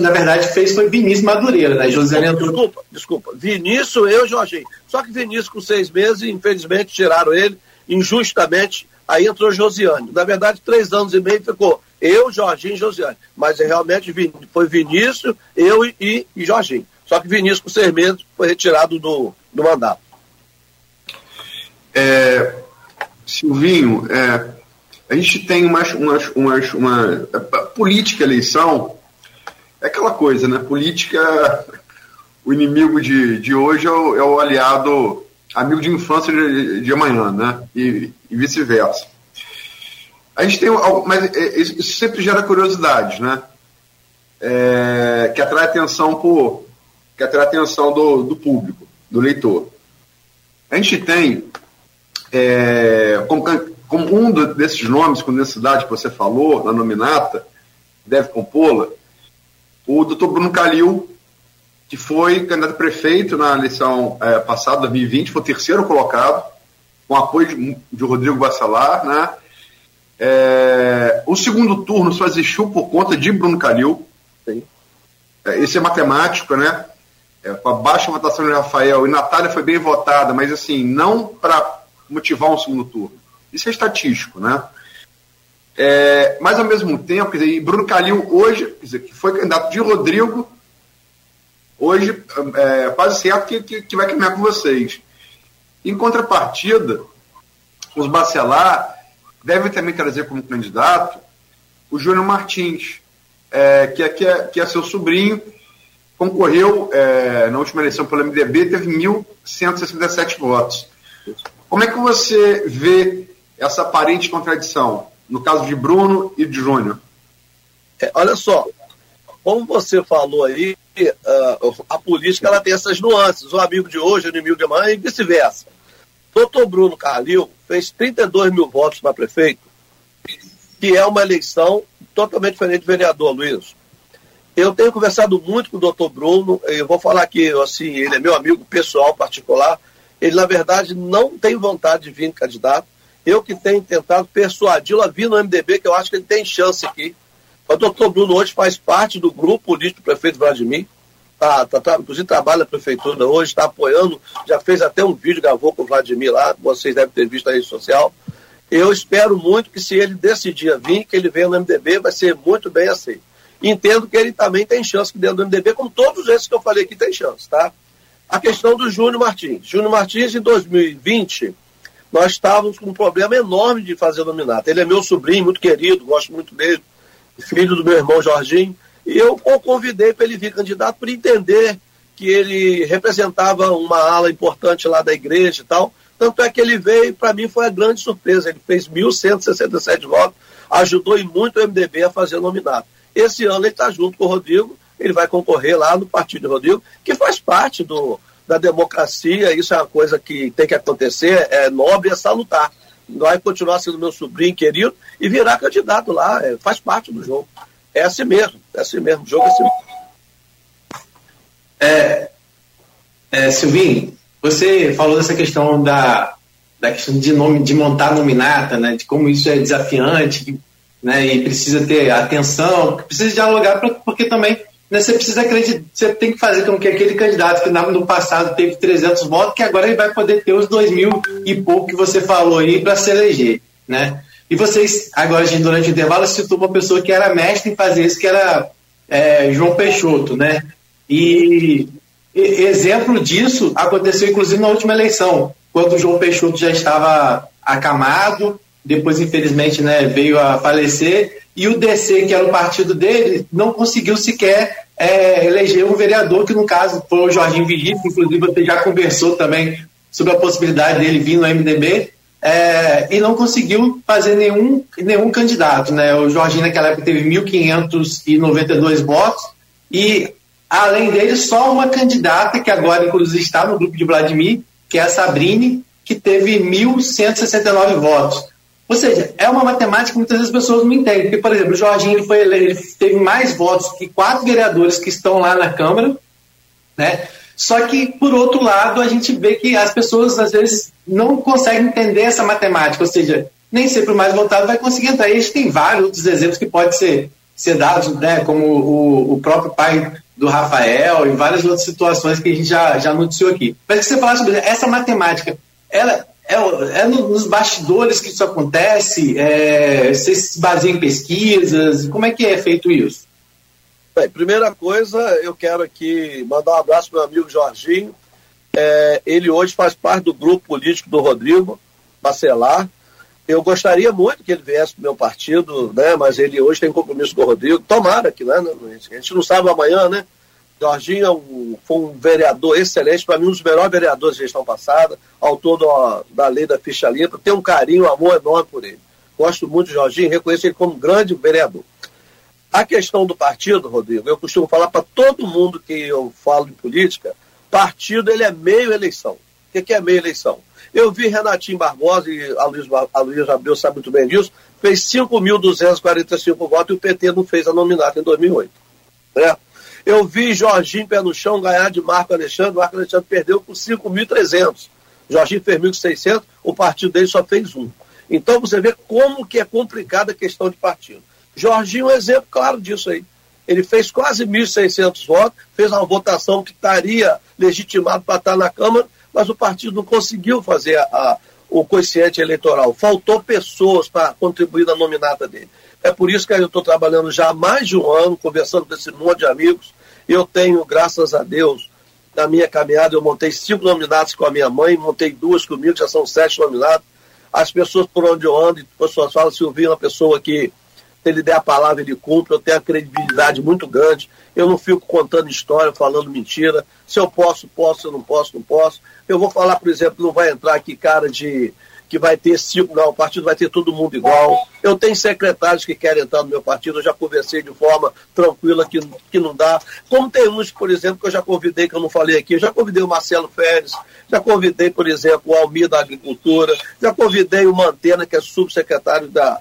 na verdade fez foi Vinícius Madureira, né? Josiane Desculpa, desculpa. Vinícius, eu e Jorginho. Só que Vinícius, com seis meses, infelizmente, tiraram ele injustamente. Aí entrou Josiane. Na verdade, três anos e meio ficou eu, Jorginho e Josiane. Mas realmente foi Vinícius, eu e, e Jorginho. Só que Vinícius, com seis meses, foi retirado do, do mandato. É, Silvinho, é, a gente tem uma, uma, uma, uma política eleição, é aquela coisa, né? Política, o inimigo de, de hoje é o, é o aliado, amigo de infância de, de amanhã, né? E, e vice-versa. A gente tem, mas é, isso sempre gera curiosidade, né? É, que atrai atenção por que atrai atenção do, do público, do leitor. A gente tem, é, como, como, um desses nomes com necessidade que você falou, na nominata, deve compô-la, o doutor Bruno Calil, que foi candidato a prefeito na eleição é, passada, 2020, foi o terceiro colocado, com apoio de, de Rodrigo Bacelar, né? É, o segundo turno só existiu por conta de Bruno Calil. Sim. É, esse é matemático, né? é, com a baixa votação de Rafael e Natália foi bem votada, mas assim, não para motivar um segundo turno. Isso é estatístico, né? É, mas ao mesmo tempo, quer dizer, Bruno Calil hoje, quer dizer, que foi candidato de Rodrigo, hoje é quase certo que, que, que vai caminhar com vocês. Em contrapartida, os Bacelar devem também trazer como candidato o Júnior Martins, é, que, é, que, é, que é seu sobrinho concorreu é, na última eleição pelo MDB, teve 1.167 votos. Como é que você vê essa aparente contradição no caso de Bruno e de Júnior? É, olha só, como você falou aí, uh, a política ela tem essas nuances. O amigo de hoje, o inimigo de amanhã e vice-versa. Doutor Bruno Carlil fez 32 mil votos para prefeito, que é uma eleição totalmente diferente do vereador, Luiz. Eu tenho conversado muito com o doutor Bruno, eu vou falar que assim, ele é meu amigo pessoal particular, ele na verdade não tem vontade de vir candidato, eu que tenho tentado persuadi-lo a vir no MDB, que eu acho que ele tem chance aqui. O doutor Bruno hoje faz parte do grupo político do prefeito Vladimir, tá, tá, tá, inclusive trabalha na prefeitura hoje, está apoiando, já fez até um vídeo, gravou com o Vladimir lá, vocês devem ter visto na rede social. Eu espero muito que se ele decidir vir, que ele venha no MDB, vai ser muito bem aceito entendo que ele também tem chance dentro do MDB, como todos esses que eu falei aqui tem chance, tá? A questão do Júnior Martins. Júnior Martins, em 2020, nós estávamos com um problema enorme de fazer nominato. Ele é meu sobrinho, muito querido, gosto muito dele, filho do meu irmão Jorginho, e eu o convidei para ele vir candidato para entender que ele representava uma ala importante lá da igreja e tal. Tanto é que ele veio, para mim foi a grande surpresa. Ele fez 1.167 votos, ajudou e muito o MDB a fazer nominato. Esse ano ele está junto com o Rodrigo, ele vai concorrer lá no partido do Rodrigo, que faz parte do, da democracia, isso é uma coisa que tem que acontecer, é nobre, é salutar. Vai continuar sendo meu sobrinho querido e virar candidato lá, é, faz parte do jogo. É assim mesmo, é assim mesmo, o jogo é assim mesmo. É, é, Silvinho, você falou dessa questão da, da questão de, nome, de montar nominata, né, de como isso é desafiante, né, e precisa ter atenção, precisa dialogar, pra, porque também né, você precisa acreditar, você tem que fazer com que aquele candidato que no passado teve 300 votos, que agora ele vai poder ter os 2 mil e pouco que você falou aí para se eleger, né? E vocês, agora, gente, durante o intervalo, citou uma pessoa que era mestre em fazer isso, que era é, João Peixoto, né? E, e exemplo disso aconteceu, inclusive, na última eleição, quando o João Peixoto já estava acamado, depois, infelizmente, né, veio a falecer, e o DC, que era o partido dele, não conseguiu sequer é, eleger um vereador, que no caso foi o Jorginho Vigílio, inclusive você já conversou também sobre a possibilidade dele vir no MDB, é, e não conseguiu fazer nenhum, nenhum candidato. Né? O Jorginho naquela época teve 1.592 votos, e além dele, só uma candidata, que agora inclusive está no grupo de Vladimir, que é a Sabrine, que teve 1.169 votos. Ou seja, é uma matemática que muitas vezes as pessoas não entendem. Porque, por exemplo, o Jorginho ele foi, ele teve mais votos que quatro vereadores que estão lá na Câmara, né? Só que, por outro lado, a gente vê que as pessoas, às vezes, não conseguem entender essa matemática. Ou seja, nem sempre o mais votado vai conseguir entrar. E a gente tem vários outros exemplos que podem ser, ser dados, né? como o, o próprio pai do Rafael e várias outras situações que a gente já, já noticiou aqui. Mas que você falar sobre essa matemática, ela é, é nos bastidores que isso acontece? É, você se baseia em pesquisas? Como é que é feito isso? Bem, primeira coisa, eu quero aqui mandar um abraço para meu amigo Jorginho. É, ele hoje faz parte do grupo político do Rodrigo Bacelar. Eu gostaria muito que ele viesse para o meu partido, né? Mas ele hoje tem compromisso com o Rodrigo. Tomara que, né? A gente não sabe amanhã, né? Jorginho é um, foi um vereador excelente, para mim, um dos melhores vereadores da gestão passada, autor do, da lei da ficha limpa. Tenho um carinho, um amor enorme por ele. Gosto muito de Jorginho, reconheço ele como um grande vereador. A questão do partido, Rodrigo, eu costumo falar para todo mundo que eu falo de política, partido ele é meio eleição. O que é meio eleição? Eu vi Renatinho Barbosa, e a Luiz, a Luiz Abreu sabe muito bem disso, fez 5.245 votos e o PT não fez a nominata em 2008. Né? Eu vi Jorginho pé no chão ganhar de Marco Alexandre. Marco Alexandre perdeu por 5.300. Jorginho fez 1.600, o partido dele só fez um. Então você vê como que é complicada a questão de partido. Jorginho é um exemplo claro disso aí. Ele fez quase 1.600 votos, fez uma votação que estaria legitimado para estar na Câmara, mas o partido não conseguiu fazer a, a, o coeficiente eleitoral. Faltou pessoas para contribuir na nominata dele. É por isso que eu estou trabalhando já há mais de um ano, conversando com esse monte de amigos. Eu tenho, graças a Deus, na minha caminhada, eu montei cinco nominados com a minha mãe, montei duas comigo, já são sete nominados. As pessoas por onde eu ando, as pessoas falam, Silvinho é uma pessoa que, se ele der a palavra, ele cumpre, eu tenho a credibilidade muito grande. Eu não fico contando história, falando mentira. Se eu posso, posso, se eu não posso, não posso. Eu vou falar, por exemplo, não vai entrar aqui cara de que vai ter cinco, não, o partido vai ter todo mundo igual. Eu tenho secretários que querem entrar no meu partido, eu já conversei de forma tranquila que, que não dá. Como tem uns, por exemplo, que eu já convidei, que eu não falei aqui, eu já convidei o Marcelo Férez, já convidei, por exemplo, o Almir da Agricultura, já convidei o Mantena, que é subsecretário da,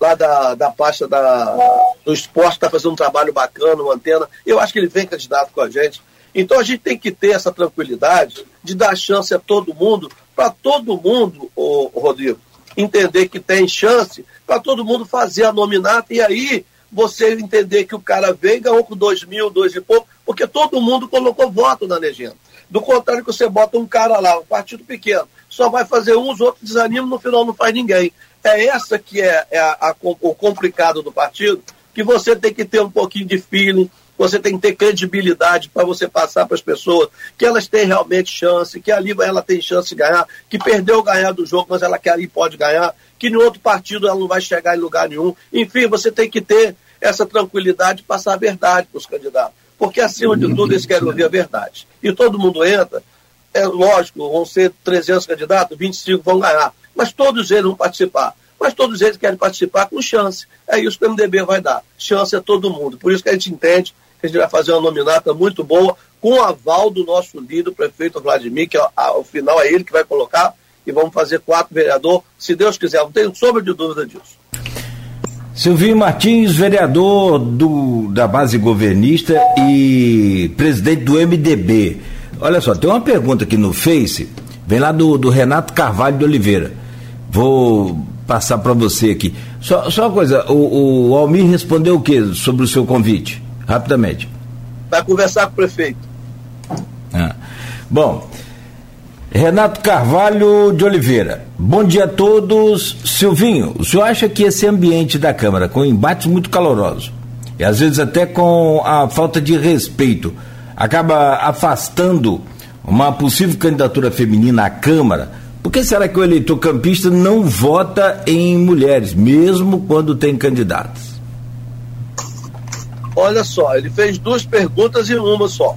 lá da, da pasta da, do esporte, está fazendo um trabalho bacana, o Mantena. Eu acho que ele vem candidato com a gente. Então a gente tem que ter essa tranquilidade de dar chance a todo mundo, para todo mundo, o Rodrigo, entender que tem chance, para todo mundo fazer a nominata, e aí você entender que o cara veio ganhou com dois mil, dois e pouco, porque todo mundo colocou voto na legenda. Do contrário, que você bota um cara lá, um partido pequeno, só vai fazer uns, outros desanimam, no final não faz ninguém. É essa que é, é a, a, o complicado do partido, que você tem que ter um pouquinho de feeling, você tem que ter credibilidade para você passar para as pessoas que elas têm realmente chance, que ali ela tem chance de ganhar, que perdeu ganhar do jogo, mas ela quer ali pode ganhar, que em outro partido ela não vai chegar em lugar nenhum. Enfim, você tem que ter essa tranquilidade de passar a verdade para os candidatos. Porque acima de tudo eles querem ouvir a verdade. E todo mundo entra, é lógico, vão ser 300 candidatos, 25 vão ganhar, mas todos eles vão participar mas todos eles querem participar com chance. É isso que o MDB vai dar. Chance a todo mundo. Por isso que a gente entende a gente vai fazer uma nominata muito boa, com o aval do nosso líder, o prefeito Vladimir, que ao final é ele que vai colocar, e vamos fazer quatro vereadores, se Deus quiser, não tenho sombra de dúvida disso. Silvinho Martins, vereador do, da base governista e presidente do MDB. Olha só, tem uma pergunta aqui no Face, vem lá do, do Renato Carvalho de Oliveira. Vou passar para você aqui. Só, só uma coisa, o, o Almir respondeu o que sobre o seu convite? Rapidamente. Vai conversar com o prefeito. Ah. Bom, Renato Carvalho de Oliveira. Bom dia a todos. Silvinho, o senhor acha que esse ambiente da Câmara, com embates muito calorosos, e às vezes até com a falta de respeito, acaba afastando uma possível candidatura feminina à Câmara? Por que será que o eleitor campista não vota em mulheres, mesmo quando tem candidatos? Olha só, ele fez duas perguntas em uma só.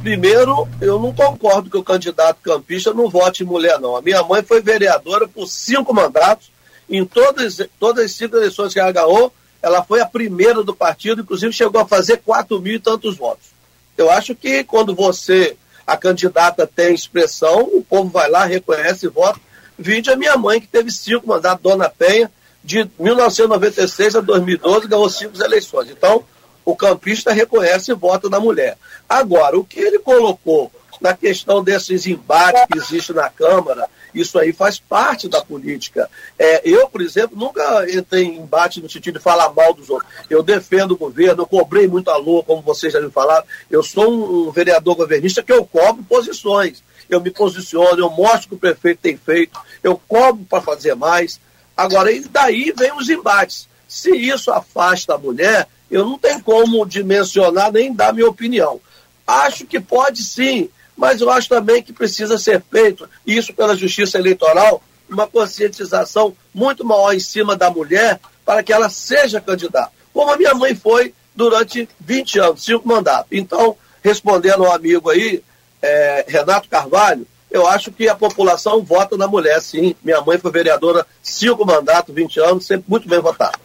Primeiro, eu não concordo que o candidato campista não vote em mulher, não. A minha mãe foi vereadora por cinco mandatos. Em todas, todas as cinco eleições que ela ganhou, ela foi a primeira do partido, inclusive chegou a fazer quatro mil e tantos votos. Eu acho que quando você, a candidata, tem expressão, o povo vai lá, reconhece e vota. Vide a minha mãe, que teve cinco mandatos, Dona Penha, de 1996 a 2012, ganhou cinco eleições. Então, o campista reconhece o voto da mulher. Agora, o que ele colocou na questão desses embates que existem na Câmara, isso aí faz parte da política. É, eu, por exemplo, nunca entrei em embate no sentido de falar mal dos outros. Eu defendo o governo, eu cobrei muito alô, como vocês já me falaram. Eu sou um, um vereador governista que eu cobro posições. Eu me posiciono, eu mostro o que o prefeito tem feito, eu cobro para fazer mais. Agora, e daí vem os embates. Se isso afasta a mulher, eu não tenho como dimensionar nem dar minha opinião. Acho que pode sim, mas eu acho também que precisa ser feito, isso pela justiça eleitoral, uma conscientização muito maior em cima da mulher para que ela seja candidata. Como a minha mãe foi durante 20 anos, cinco mandatos. Então, respondendo ao amigo aí, é, Renato Carvalho, eu acho que a população vota na mulher, sim. Minha mãe foi vereadora cinco mandatos, 20 anos, sempre muito bem votada.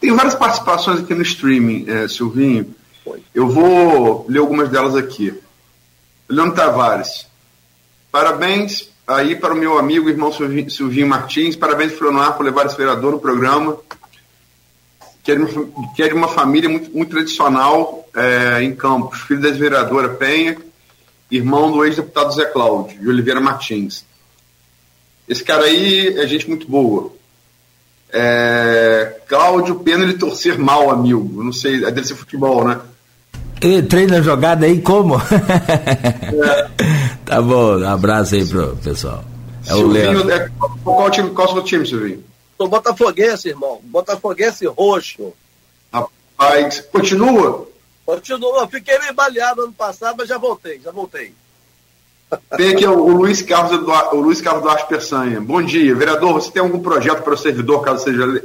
Tem várias participações aqui no streaming, é, Silvinho. Eu vou ler algumas delas aqui. Leandro Tavares. Parabéns aí para o meu amigo irmão Silvinho Martins. Parabéns, Fronoar, por levar esse vereador no programa. Que é de uma, que é de uma família muito, muito tradicional é, em Campos. Filho da vereadora Penha, irmão do ex-deputado Zé Cláudio, de Oliveira Martins. Esse cara aí é gente muito boa. É, Cláudio, pena ele torcer mal, amigo. Não sei, deve ser futebol, né? E treina a jogada aí como? É. tá bom, um abraço aí pro pessoal. É Silvinho, o Leandro. É, qual, time, qual é o seu time, Silvinho? Sou Botafoguense, irmão. Botafoguense roxo. Rapaz, continua? Continua. Fiquei meio baleado ano passado, mas já voltei, já voltei. Tem aqui o, Luiz Carlos Eduardo, o Luiz Carlos Duarte Peçanha. Bom dia, vereador. Você tem algum projeto para o servidor, caso seja.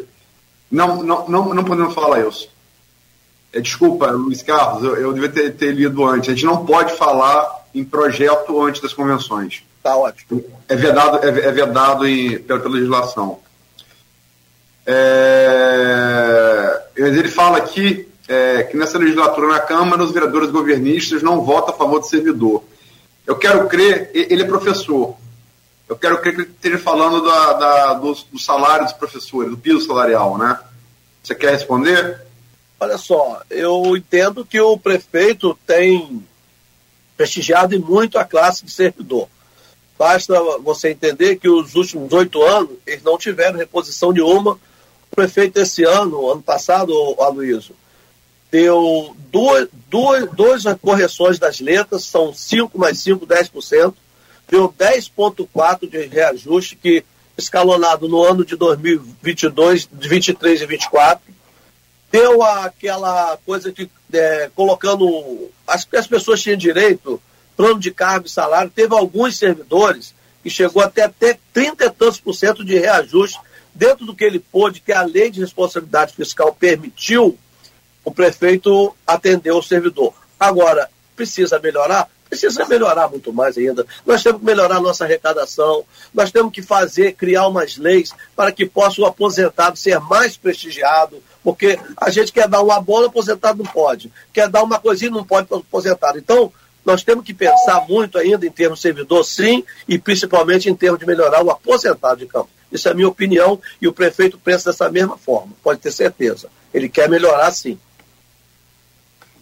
Não, não, não, não podemos falar isso. É, desculpa, Luiz Carlos, eu, eu devia ter, ter, lido antes. A gente não pode falar em projeto antes das convenções. Tá ótimo. É vedado, é, é vedado em, pela, pela legislação. É, ele fala aqui é, que nessa legislatura na Câmara os vereadores governistas não votam a favor do servidor. Eu quero crer, ele é professor. Eu quero crer que ele esteja falando da, da, do, do salário dos professores, do piso salarial, né? Você quer responder? Olha só, eu entendo que o prefeito tem prestigiado muito a classe de servidor. Basta você entender que os últimos oito anos eles não tiveram reposição nenhuma. O prefeito esse ano, ano passado, Aloysio, deu duas, duas, duas correções das letras, são 5 mais 5, 10%, deu 10,4% de reajuste, que escalonado no ano de 2022, de 23 e 24, deu aquela coisa de é, colocando. Que as pessoas tinham direito, plano de cargo e salário, teve alguns servidores que chegou até, até 30 e tantos por cento de reajuste. Dentro do que ele pôde, que a lei de responsabilidade fiscal permitiu o prefeito atendeu o servidor. Agora, precisa melhorar? Precisa melhorar muito mais ainda. Nós temos que melhorar a nossa arrecadação, nós temos que fazer, criar umas leis para que possa o aposentado ser mais prestigiado, porque a gente quer dar uma bola, o aposentado não pode. Quer dar uma coisinha, não pode para o aposentado. Então, nós temos que pensar muito ainda em termos de servidor, sim, e principalmente em termos de melhorar o aposentado de campo. Isso é a minha opinião e o prefeito pensa dessa mesma forma, pode ter certeza. Ele quer melhorar, sim.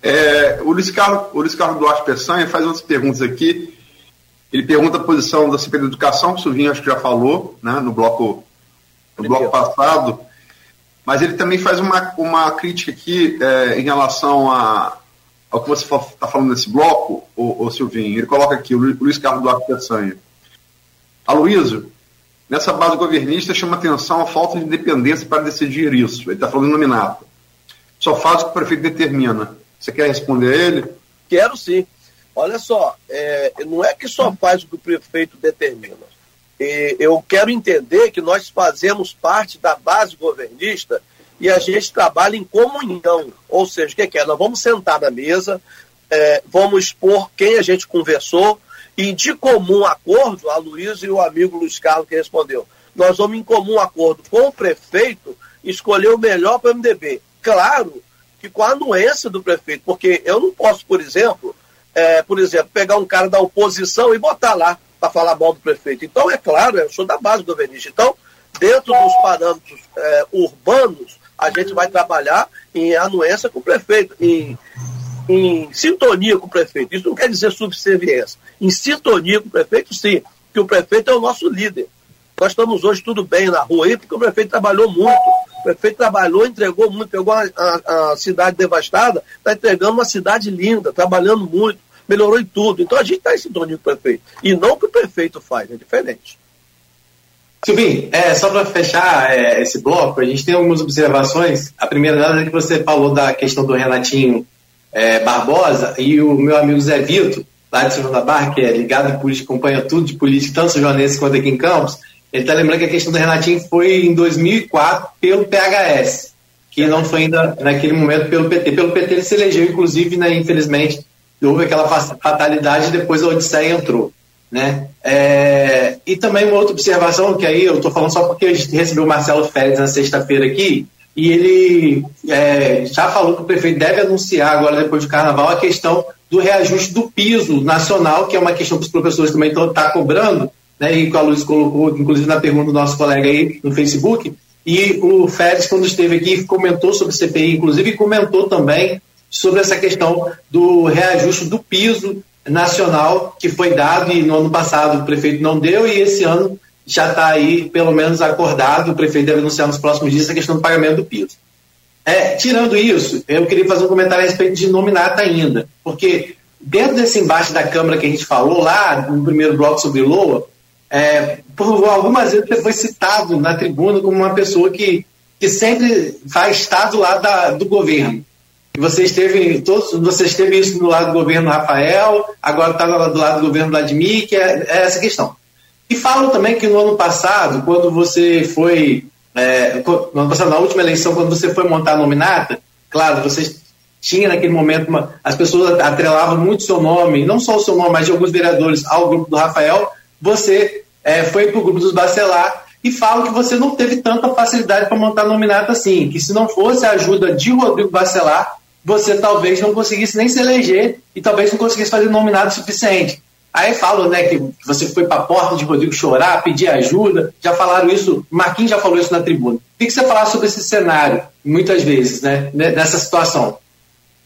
É, o, Luiz Carlos, o Luiz Carlos Duarte Peçanha faz outras perguntas aqui. Ele pergunta a posição da CP da Educação, que o Silvinho acho que já falou né, no bloco, no bloco passado. Mas ele também faz uma, uma crítica aqui é, em relação a, ao que você está falando nesse bloco, o, o Silvinho. Ele coloca aqui, o Luiz Carlos Duarte Peçanha. Aloysio, nessa base governista chama atenção a falta de independência para decidir isso. Ele está falando em nominato. Só faz o que o prefeito determina. Você quer responder ele? Quero sim. Olha só, é, não é que só faz o que o prefeito determina. E eu quero entender que nós fazemos parte da base governista e a gente trabalha em comunhão. Ou seja, o que, que é? Nós vamos sentar na mesa, é, vamos expor quem a gente conversou e de comum acordo, a Luiz e o amigo Luiz Carlos que respondeu, nós vamos em comum acordo com o prefeito escolher o melhor para o MDB. Claro que com a anuência do prefeito, porque eu não posso, por exemplo, é, por exemplo, pegar um cara da oposição e botar lá para falar mal do prefeito. Então, é claro, eu sou da base governista. Então, dentro dos parâmetros é, urbanos, a gente vai trabalhar em anuência com o prefeito, em, em sintonia com o prefeito. Isso não quer dizer subserviência. Em sintonia com o prefeito, sim, que o prefeito é o nosso líder. Nós estamos hoje tudo bem na rua aí, porque o prefeito trabalhou muito o prefeito trabalhou, entregou muito, pegou a, a, a cidade devastada, está entregando uma cidade linda, trabalhando muito, melhorou em tudo. Então a gente está em sintonia com o prefeito. E não o que o prefeito faz, é diferente. Silvinho, é, só para fechar é, esse bloco, a gente tem algumas observações. A primeira delas é que você falou da questão do Renatinho é, Barbosa e o meu amigo Zé Vitor, lá de São João da Barra, que é ligado em política, acompanha tudo de política, tanto São Joanense quanto aqui em Campos, ele está lembrando que a questão do Renatinho foi em 2004 pelo PHS, que não foi ainda naquele momento pelo PT. Pelo PT ele se elegeu, inclusive, né, infelizmente, houve aquela fatalidade e depois a Odisseia entrou. Né? É, e também uma outra observação, que aí eu estou falando só porque a gente recebeu o Marcelo Félix na sexta-feira aqui, e ele é, já falou que o prefeito deve anunciar agora, depois do carnaval, a questão do reajuste do piso nacional, que é uma questão que os professores também estão tá cobrando, né, e que a Luiz colocou, inclusive na pergunta do nosso colega aí no Facebook, e o Félix, quando esteve aqui, comentou sobre CPI, inclusive comentou também sobre essa questão do reajuste do piso nacional que foi dado e no ano passado o prefeito não deu e esse ano já está aí pelo menos acordado, o prefeito deve anunciar nos próximos dias a questão do pagamento do piso. É, tirando isso, eu queria fazer um comentário a respeito de nominata ainda, porque dentro desse embate da Câmara que a gente falou lá no primeiro bloco sobre LOA, é, por algumas vezes você foi citado na tribuna como uma pessoa que, que sempre vai estar do lado da, do governo. Você esteve, todos, você esteve isso do lado do governo Rafael, agora está do lado do governo Vladimir, que é, é essa questão. E falo também que no ano passado, quando você foi, é, no ano passado, na última eleição, quando você foi montar a nominata, claro, você tinha naquele momento, uma, as pessoas atrelavam muito seu nome, não só o seu nome, mas de alguns vereadores ao grupo do Rafael, você é, foi para o grupo dos Bacelar e fala que você não teve tanta facilidade para montar nominata assim, que se não fosse a ajuda de Rodrigo Bacelar, você talvez não conseguisse nem se eleger e talvez não conseguisse fazer nominado suficiente. Aí falam né, que você foi para a porta de Rodrigo chorar, pedir ajuda, já falaram isso, Marquinhos já falou isso na tribuna. O que, você falar sobre esse cenário, muitas vezes, né, nessa situação?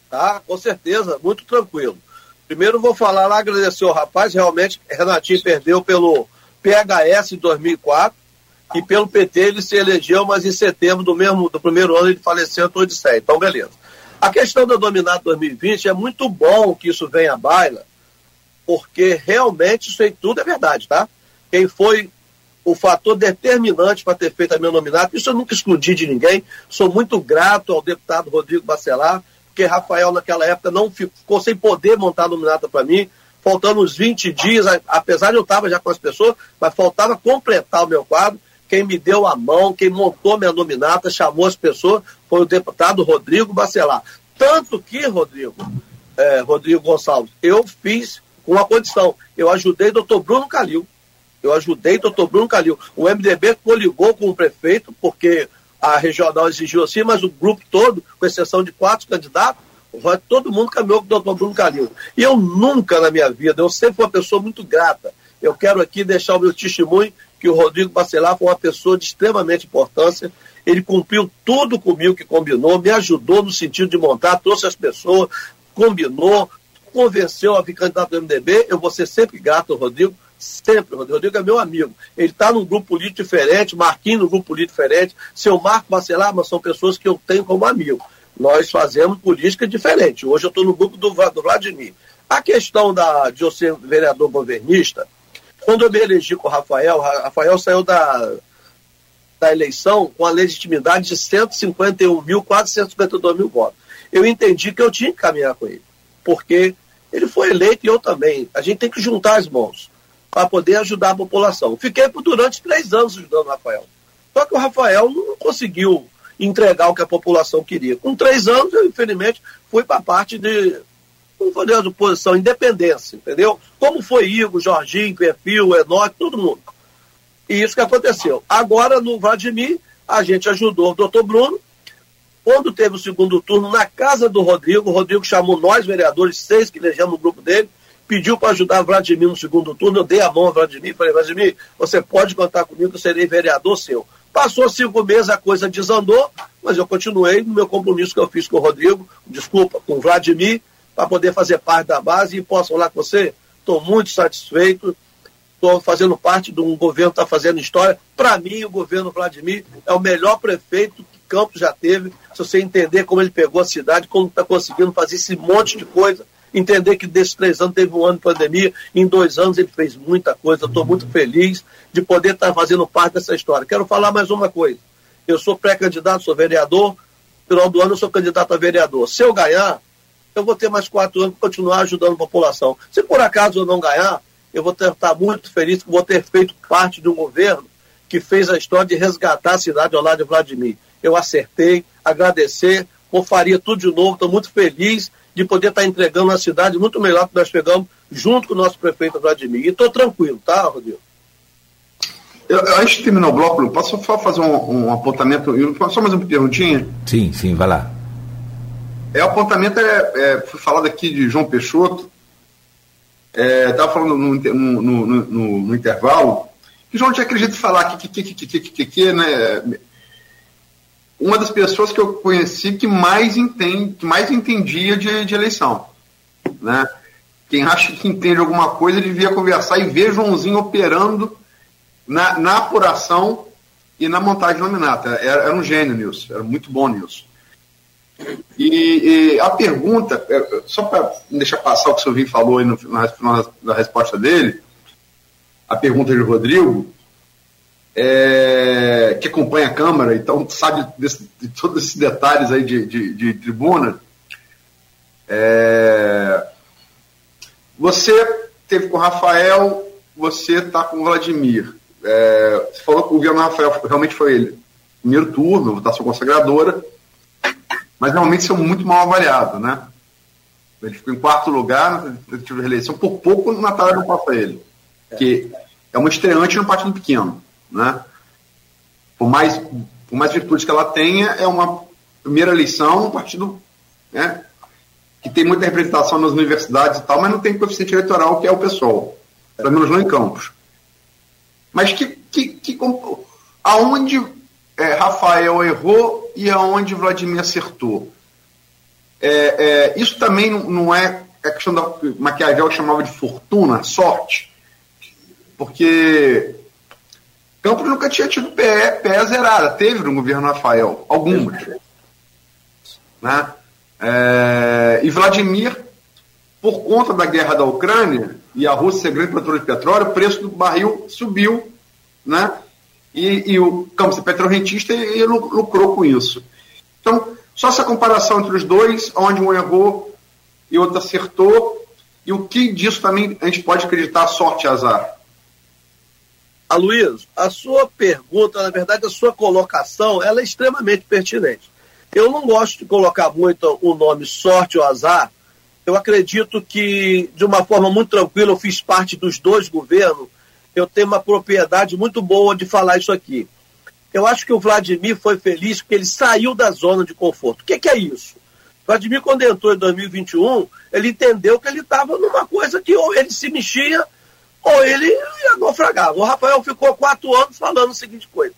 Tá, com certeza, muito tranquilo. Primeiro vou falar lá, agradecer ao rapaz, realmente Renatinho perdeu pelo PHS em 2004 e pelo PT ele se elegeu, mas em setembro do mesmo do primeiro ano ele faleceu em Odisseia. Então, beleza. A questão da Dominado 2020 é muito bom que isso venha à baila, porque realmente isso aí tudo é verdade, tá? Quem foi o fator determinante para ter feito a minha nominata, isso eu nunca escondi de ninguém. Sou muito grato ao deputado Rodrigo Bacelar, porque Rafael, naquela época, não ficou sem poder montar a nominata para mim faltando uns 20 dias, apesar de eu estar já com as pessoas, mas faltava completar o meu quadro. Quem me deu a mão, quem montou minha nominata, chamou as pessoas, foi o deputado Rodrigo Bacelar. Tanto que, Rodrigo, é, Rodrigo Gonçalves, eu fiz com uma condição. Eu ajudei o doutor Bruno Calil. Eu ajudei o doutor Bruno Calil. O MDB coligou com o prefeito, porque a regional exigiu assim, mas o grupo todo, com exceção de quatro candidatos, Todo mundo caminhou com o doutor Bruno Calil. E eu nunca na minha vida, eu sempre fui uma pessoa muito grata. Eu quero aqui deixar o meu testemunho que o Rodrigo Bacelar foi uma pessoa de extremamente importância. Ele cumpriu tudo comigo que combinou, me ajudou no sentido de montar, trouxe as pessoas, combinou, convenceu a vir candidato do MDB. Eu vou ser sempre grato ao Rodrigo, sempre. O Rodrigo é meu amigo. Ele está num grupo político diferente, Marquinhos num grupo político diferente, seu Marco Bacelar, mas são pessoas que eu tenho como amigo. Nós fazemos política diferente. Hoje eu estou no grupo do, do Vladimir. A questão da, de eu ser vereador governista, quando eu me elegi com o Rafael, Rafael saiu da, da eleição com a legitimidade de 151 mil, quase 152 mil votos. Eu entendi que eu tinha que caminhar com ele, porque ele foi eleito e eu também. A gente tem que juntar as mãos para poder ajudar a população. Fiquei por durante três anos ajudando o Rafael. Só que o Rafael não conseguiu entregar o que a população queria. Com três anos, eu, infelizmente, fui para a parte de, não vou dizer oposição, independência, entendeu? Como foi Igor, Jorginho, Perfil, Enoque, todo mundo. E isso que aconteceu. Agora, no Vladimir, a gente ajudou o doutor Bruno. Quando teve o segundo turno, na casa do Rodrigo, o Rodrigo chamou nós, vereadores, seis que elegemos no grupo dele, pediu para ajudar o Vladimir no segundo turno. Eu dei a mão ao Vladimir, falei, Vladimir, você pode contar comigo, eu serei vereador seu. Passou cinco meses, a coisa desandou, mas eu continuei no meu compromisso que eu fiz com o Rodrigo, desculpa, com o Vladimir, para poder fazer parte da base. E posso falar com você? Estou muito satisfeito. Estou fazendo parte de um governo que está fazendo história. Para mim, o governo Vladimir é o melhor prefeito que Campos já teve. Se você entender como ele pegou a cidade, como está conseguindo fazer esse monte de coisa entender que desses três anos teve um ano de pandemia, em dois anos ele fez muita coisa. Estou muito feliz de poder estar fazendo parte dessa história. Quero falar mais uma coisa. Eu sou pré-candidato, sou vereador. No final do ano eu sou candidato a vereador. Se eu ganhar, eu vou ter mais quatro anos para continuar ajudando a população. Se por acaso eu não ganhar, eu vou estar muito feliz que vou ter feito parte de um governo que fez a história de resgatar a cidade ao lado de Vladimir. Eu acertei, agradecer, ou faria tudo de novo, estou muito feliz de poder estar entregando uma cidade muito melhor que nós pegamos junto com o nosso prefeito Vladimir. E estou tranquilo, tá, Rodrigo? Eu, antes de terminar o bloco, posso só fazer um, um apontamento? Só mais uma perguntinha? Sim, sim, vai lá. É, o apontamento é, é foi falado aqui de João Peixoto. Estava é, falando no, no, no, no, no intervalo que João tinha acredito falar que, que, que, que, que, que, que, né? Uma das pessoas que eu conheci que mais entende, que mais entendia de, de eleição, né? Quem acha que entende alguma coisa devia conversar e ver Joãozinho operando na, na apuração e na montagem nominata. Era, era um gênio nisso, era muito bom nisso. E, e a pergunta, é, só para deixar passar o que o Silvinho falou aí no, na, na resposta dele, a pergunta de Rodrigo, é, que acompanha a Câmara, então sabe desse, de todos esses detalhes aí de, de, de tribuna. É, você teve com o Rafael, você está com o Vladimir. É, você falou que o governo Rafael realmente foi ele. Primeiro turno, votação consagradora, mas realmente são muito mal avaliado, né? Ele ficou em quarto lugar na tentativa de reeleição, por pouco o Natal não passa ele. Que é uma estreante no partido pequeno. Né? Por, mais, por mais virtudes que ela tenha, é uma primeira eleição, um partido né, que tem muita representação nas universidades e tal, mas não tem coeficiente eleitoral, que é o pessoal. Pelo menos não em Campos. Mas que, que, que aonde é, Rafael errou e aonde Vladimir acertou? É, é, isso também não é a questão da Maquiavel chamava de fortuna, sorte, porque Campos nunca tinha tido pé, pé zerada. Teve no governo Rafael, algumas. Né? É, e Vladimir, por conta da guerra da Ucrânia e a Rússia ser grande produtora de petróleo, o preço do barril subiu. Né? E, e o Campos é petrorrentista e, e lucrou com isso. Então, só essa comparação entre os dois, onde um errou e outro acertou, e o que disso também a gente pode acreditar sorte e azar. Aloysio, a sua pergunta, na verdade, a sua colocação, ela é extremamente pertinente. Eu não gosto de colocar muito o nome sorte ou azar. Eu acredito que, de uma forma muito tranquila, eu fiz parte dos dois governos. Eu tenho uma propriedade muito boa de falar isso aqui. Eu acho que o Vladimir foi feliz porque ele saiu da zona de conforto. O que, que é isso? Vladimir, quando entrou em 2021, ele entendeu que ele estava numa coisa que ou ele se mexia ou ele naufragava. O Rafael ficou quatro anos falando a seguinte coisa.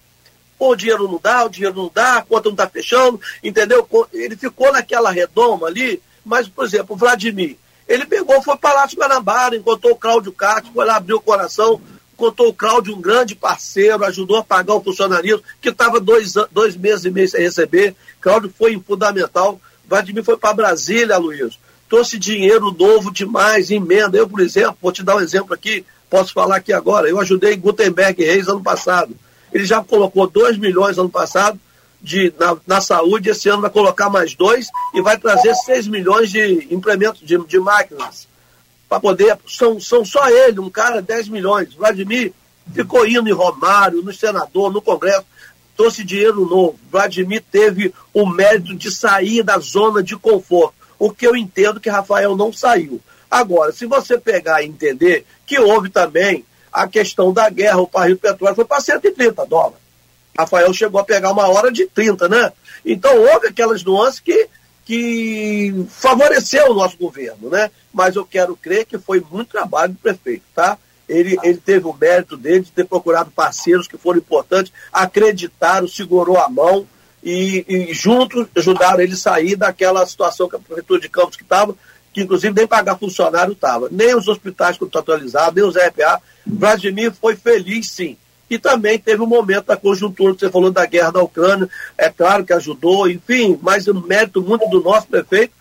Pô, o dinheiro não dá, o dinheiro não dá, a conta não está fechando, entendeu? Ele ficou naquela redoma ali, mas, por exemplo, o Vladimir, ele pegou, foi para Palácio Guanabara, encontrou o Cláudio Castro, foi lá, abriu o coração, encontrou o Cláudio, um grande parceiro, ajudou a pagar o funcionalismo, que estava dois, dois meses e meio sem receber. Cláudio foi fundamental. Vladimir foi para Brasília, Luiz. Trouxe dinheiro novo demais, emenda. Eu, por exemplo, vou te dar um exemplo aqui, posso falar aqui agora. Eu ajudei Gutenberg Reis ano passado. Ele já colocou 2 milhões ano passado de, na, na, saúde, esse ano vai colocar mais dois e vai trazer 6 milhões de implementos de, de máquinas. Para poder. São, são só ele, um cara, 10 milhões. Vladimir ficou indo em Romário, no senador, no Congresso, trouxe dinheiro novo. Vladimir teve o mérito de sair da zona de conforto. O que eu entendo que Rafael não saiu. Agora, se você pegar e entender que houve também a questão da guerra, o barril de petróleo foi para 130 dólares. Rafael chegou a pegar uma hora de 30, né? Então houve aquelas nuances que, que favoreceu o nosso governo, né? Mas eu quero crer que foi muito trabalho do prefeito, tá? Ele, ele teve o mérito dele de ter procurado parceiros que foram importantes, acreditaram, segurou a mão e, e juntos ajudaram ele a sair daquela situação que a Prefeitura de Campos que estava, que inclusive nem pagar funcionário estava, nem os hospitais contratualizados, nem os RPA. Vladimir foi feliz, sim. E também teve um momento da conjuntura, que você falou da guerra da Ucrânia, é claro que ajudou, enfim, mas o mérito muito do nosso prefeito,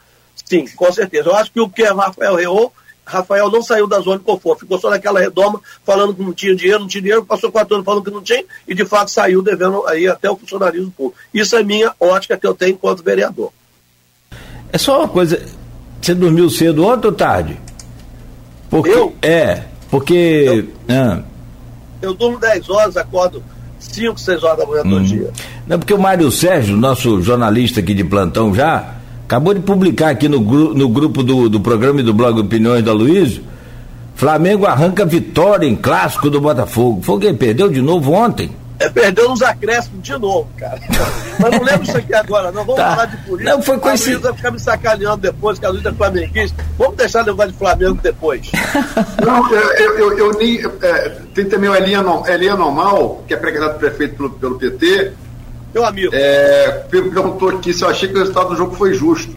sim, com certeza. Eu acho que o que Rafael Reou, Rafael não saiu da zona de conforto, ficou só naquela redoma, falando que não tinha dinheiro, não tinha dinheiro, passou quatro anos falando que não tinha, e de fato saiu devendo aí até o funcionalismo público. Isso é minha ótica que eu tenho enquanto vereador. É só uma coisa, você dormiu cedo ontem ou tarde? Porque, eu? É, porque. Eu, ah. eu durmo 10 horas, acordo 5, 6 horas da manhã hum. todo dia. Não, porque o Mário Sérgio, nosso jornalista aqui de plantão já, acabou de publicar aqui no, no grupo do, do programa e do blog Opiniões da Luiz. Flamengo arranca vitória em clássico do Botafogo. Foi quem perdeu de novo ontem? É, perdeu nos acréscimos de novo, cara. Mas não lembro isso aqui agora, não. Vamos tá. falar de política. Não, foi coincidência. vai ficar me sacaneando depois, que a Luiz é flamenguista. Vamos deixar o negócio de Flamengo depois. Não, eu, eu, eu nem. É, tem também o Elinha Normal, que é pregador prefeito pelo, pelo PT. Meu amigo. É, perguntou aqui se eu achei que o resultado do jogo foi justo.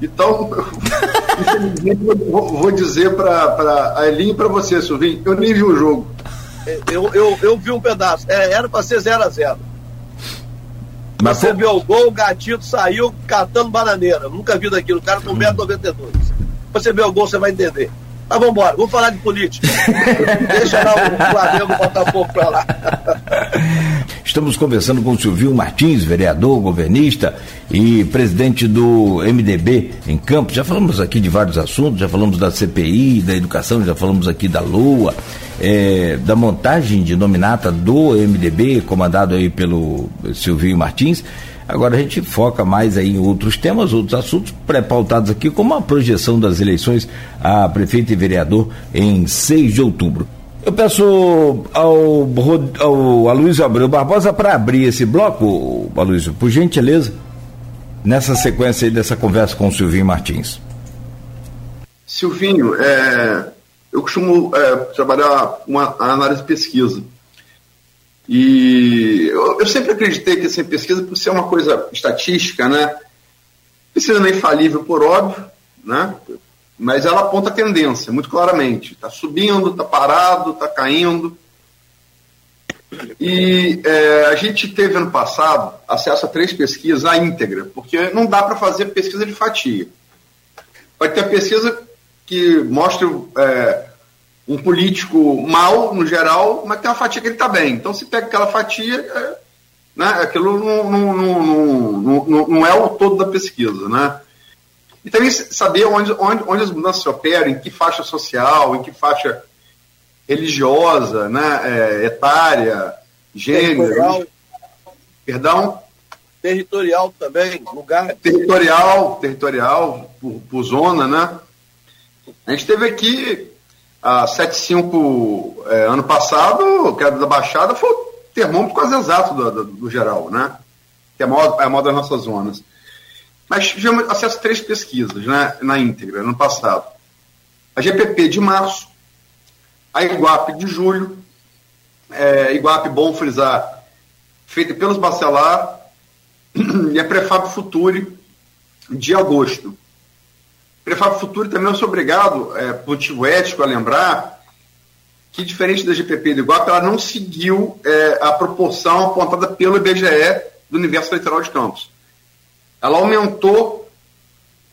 Então, infelizmente, vou, vou dizer para a Elinha e para você, Silvinho, eu nem vi o jogo. Eu, eu, eu vi um pedaço. É, era para ser 0 a 0 Mas Você foi... viu o gol, o gatito saiu catando bananeira. Nunca vi daquilo. O cara com 1,92m. Você vê o gol, você vai entender. Mas vamos embora, vamos falar de política. Deixa lá o Flamengo botar pouco para lá. Estamos conversando com o Silvio Martins, vereador, governista e presidente do MDB em Campos. Já falamos aqui de vários assuntos, já falamos da CPI, da educação, já falamos aqui da Lua, é, da montagem de nominata do MDB, comandado aí pelo Silvio Martins. Agora a gente foca mais aí em outros temas, outros assuntos pré-pautados aqui, como a projeção das eleições a prefeito e vereador em 6 de outubro. Eu peço ao, ao Aloysio Abreu Barbosa para abrir esse bloco, Aloysio, por gentileza, nessa sequência aí dessa conversa com o Silvinho Martins. Silvinho, é, eu costumo é, trabalhar uma análise de pesquisa. E eu, eu, sempre acreditei que assim, pesquisa, por ser uma coisa estatística, né? Pesquisa não é infalível, por óbvio, né? mas ela aponta a tendência, muito claramente. Está subindo, está parado, está caindo. E é, a gente teve ano passado acesso a três pesquisas à íntegra, porque não dá para fazer pesquisa de fatia. Vai ter a pesquisa que mostra é, um político mal, no geral, mas tem uma fatia que ele está bem. Então, se pega aquela fatia, é, né, aquilo não, não, não, não, não é o todo da pesquisa. Né? E também saber onde, onde, onde as mudanças se operam, em que faixa social, em que faixa religiosa, né, é, etária, gênero. Territorial. Perdão? Territorial também, lugar. Territorial, territorial, por, por zona, né? A gente teve aqui a 75 é, ano passado, que era da Baixada, foi o termômetro quase exato do, do, do geral, né? Que é a maior, é a maior das nossas zonas. Mas tivemos acesso a três pesquisas né, na íntegra, no passado. A GPP de março, a Iguape de julho, é, Iguape, bom frisar, feita pelos Bacelar, e a Prefab Futuri de agosto. Prefab Futuri também eu sou obrigado, é, por motivo ético, a lembrar que, diferente da GPP do Iguape, ela não seguiu é, a proporção apontada pelo IBGE do universo eleitoral de Campos. Ela aumentou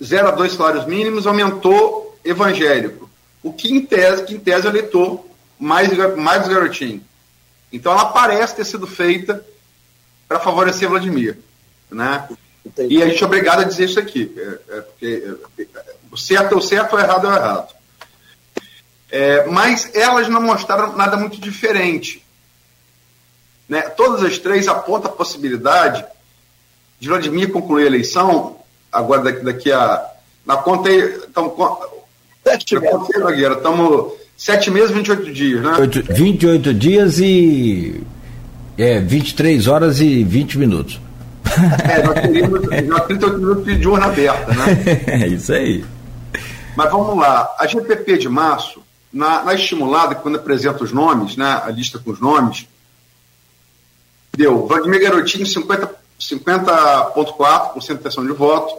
0 a 2 salários mínimos, aumentou evangélico. O que em tese, que em tese é eleitor mais, mais garotinho. Então ela parece ter sido feita para favorecer Vladimir. Né? E a gente é obrigado a dizer isso aqui. É, é porque é, o certo é o certo, o errado é o errado. É, mas elas não mostraram nada muito diferente. Né? Todas as três apontam a possibilidade de Vladimir concluir a eleição, agora daqui, daqui a. Na conta aí. Estamos, sete meses. Estamos sete meses, 28 dias, né? 28 dias e. É, 23 horas e 20 minutos. É, nós teríamos já 38 minutos de urna aberta, né? É isso aí. Mas vamos lá. A GPP de março, na, na estimulada, quando apresenta os nomes, né, a lista com os nomes, deu Vladimir Garotinho 50,4% 50 de intenção de voto,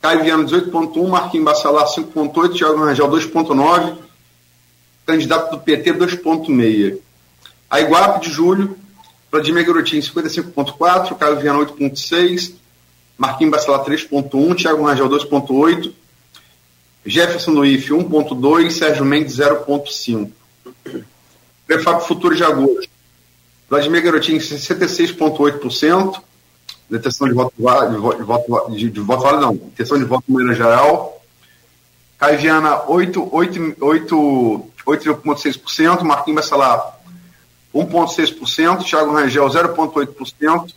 Caio Viano 18,1%, Marquinhos Bacelar 5,8%, Thiago Rangel 2,9%, candidato do PT 2,6%. A Iguape de julho, Vladimir Garotinho 55,4%, Caio Viano 8,6%, Marquinhos Bacelar 3,1%, Thiago Rangel 2,8%, Jefferson Luiz 1,2%, Sérgio Mendes 0,5%. Prefab Futuro de Agosto, Vladimir Garotinho 66,8%, detenção de voto, de voto, de, de voto válido, não, detenção de voto maneira geral. Caio Viana 8,6%, Marquinhos Bacelar 1,6%, Thiago Rangel 0,8%,